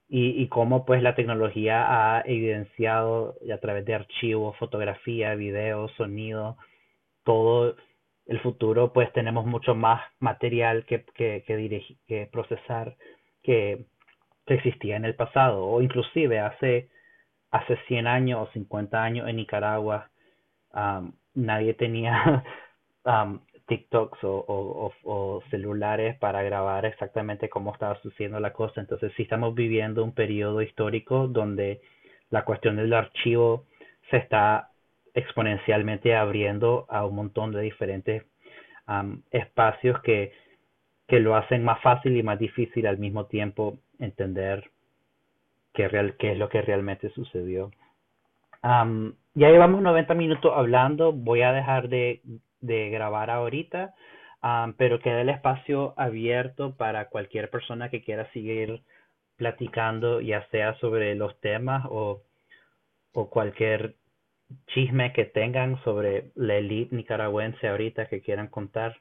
y, y cómo pues la tecnología ha evidenciado a través de archivos, fotografía, video, sonido, todo el futuro, pues tenemos mucho más material que, que, que, procesar que, existía en el pasado, o inclusive hace, hace 100 años o 50 años en Nicaragua, nadie tenía [LAUGHS] TikToks o, o, celulares para grabar exactamente cómo estaba sucediendo la cosa. Entonces sí estamos viviendo un periodo histórico donde la cuestión del archivo se está exponencialmente abriendo a un montón de diferentes espacios que, que lo hacen más fácil y más difícil al mismo tiempo entender qué, real, qué es lo que realmente sucedió. ya llevamos 90 minutos hablando, voy a dejar de, de grabar ahorita, pero queda el espacio abierto para cualquier persona que quiera seguir platicando, ya sea sobre los temas o, o cualquier chisme que tengan sobre la elite nicaragüense ahorita que quieran contar.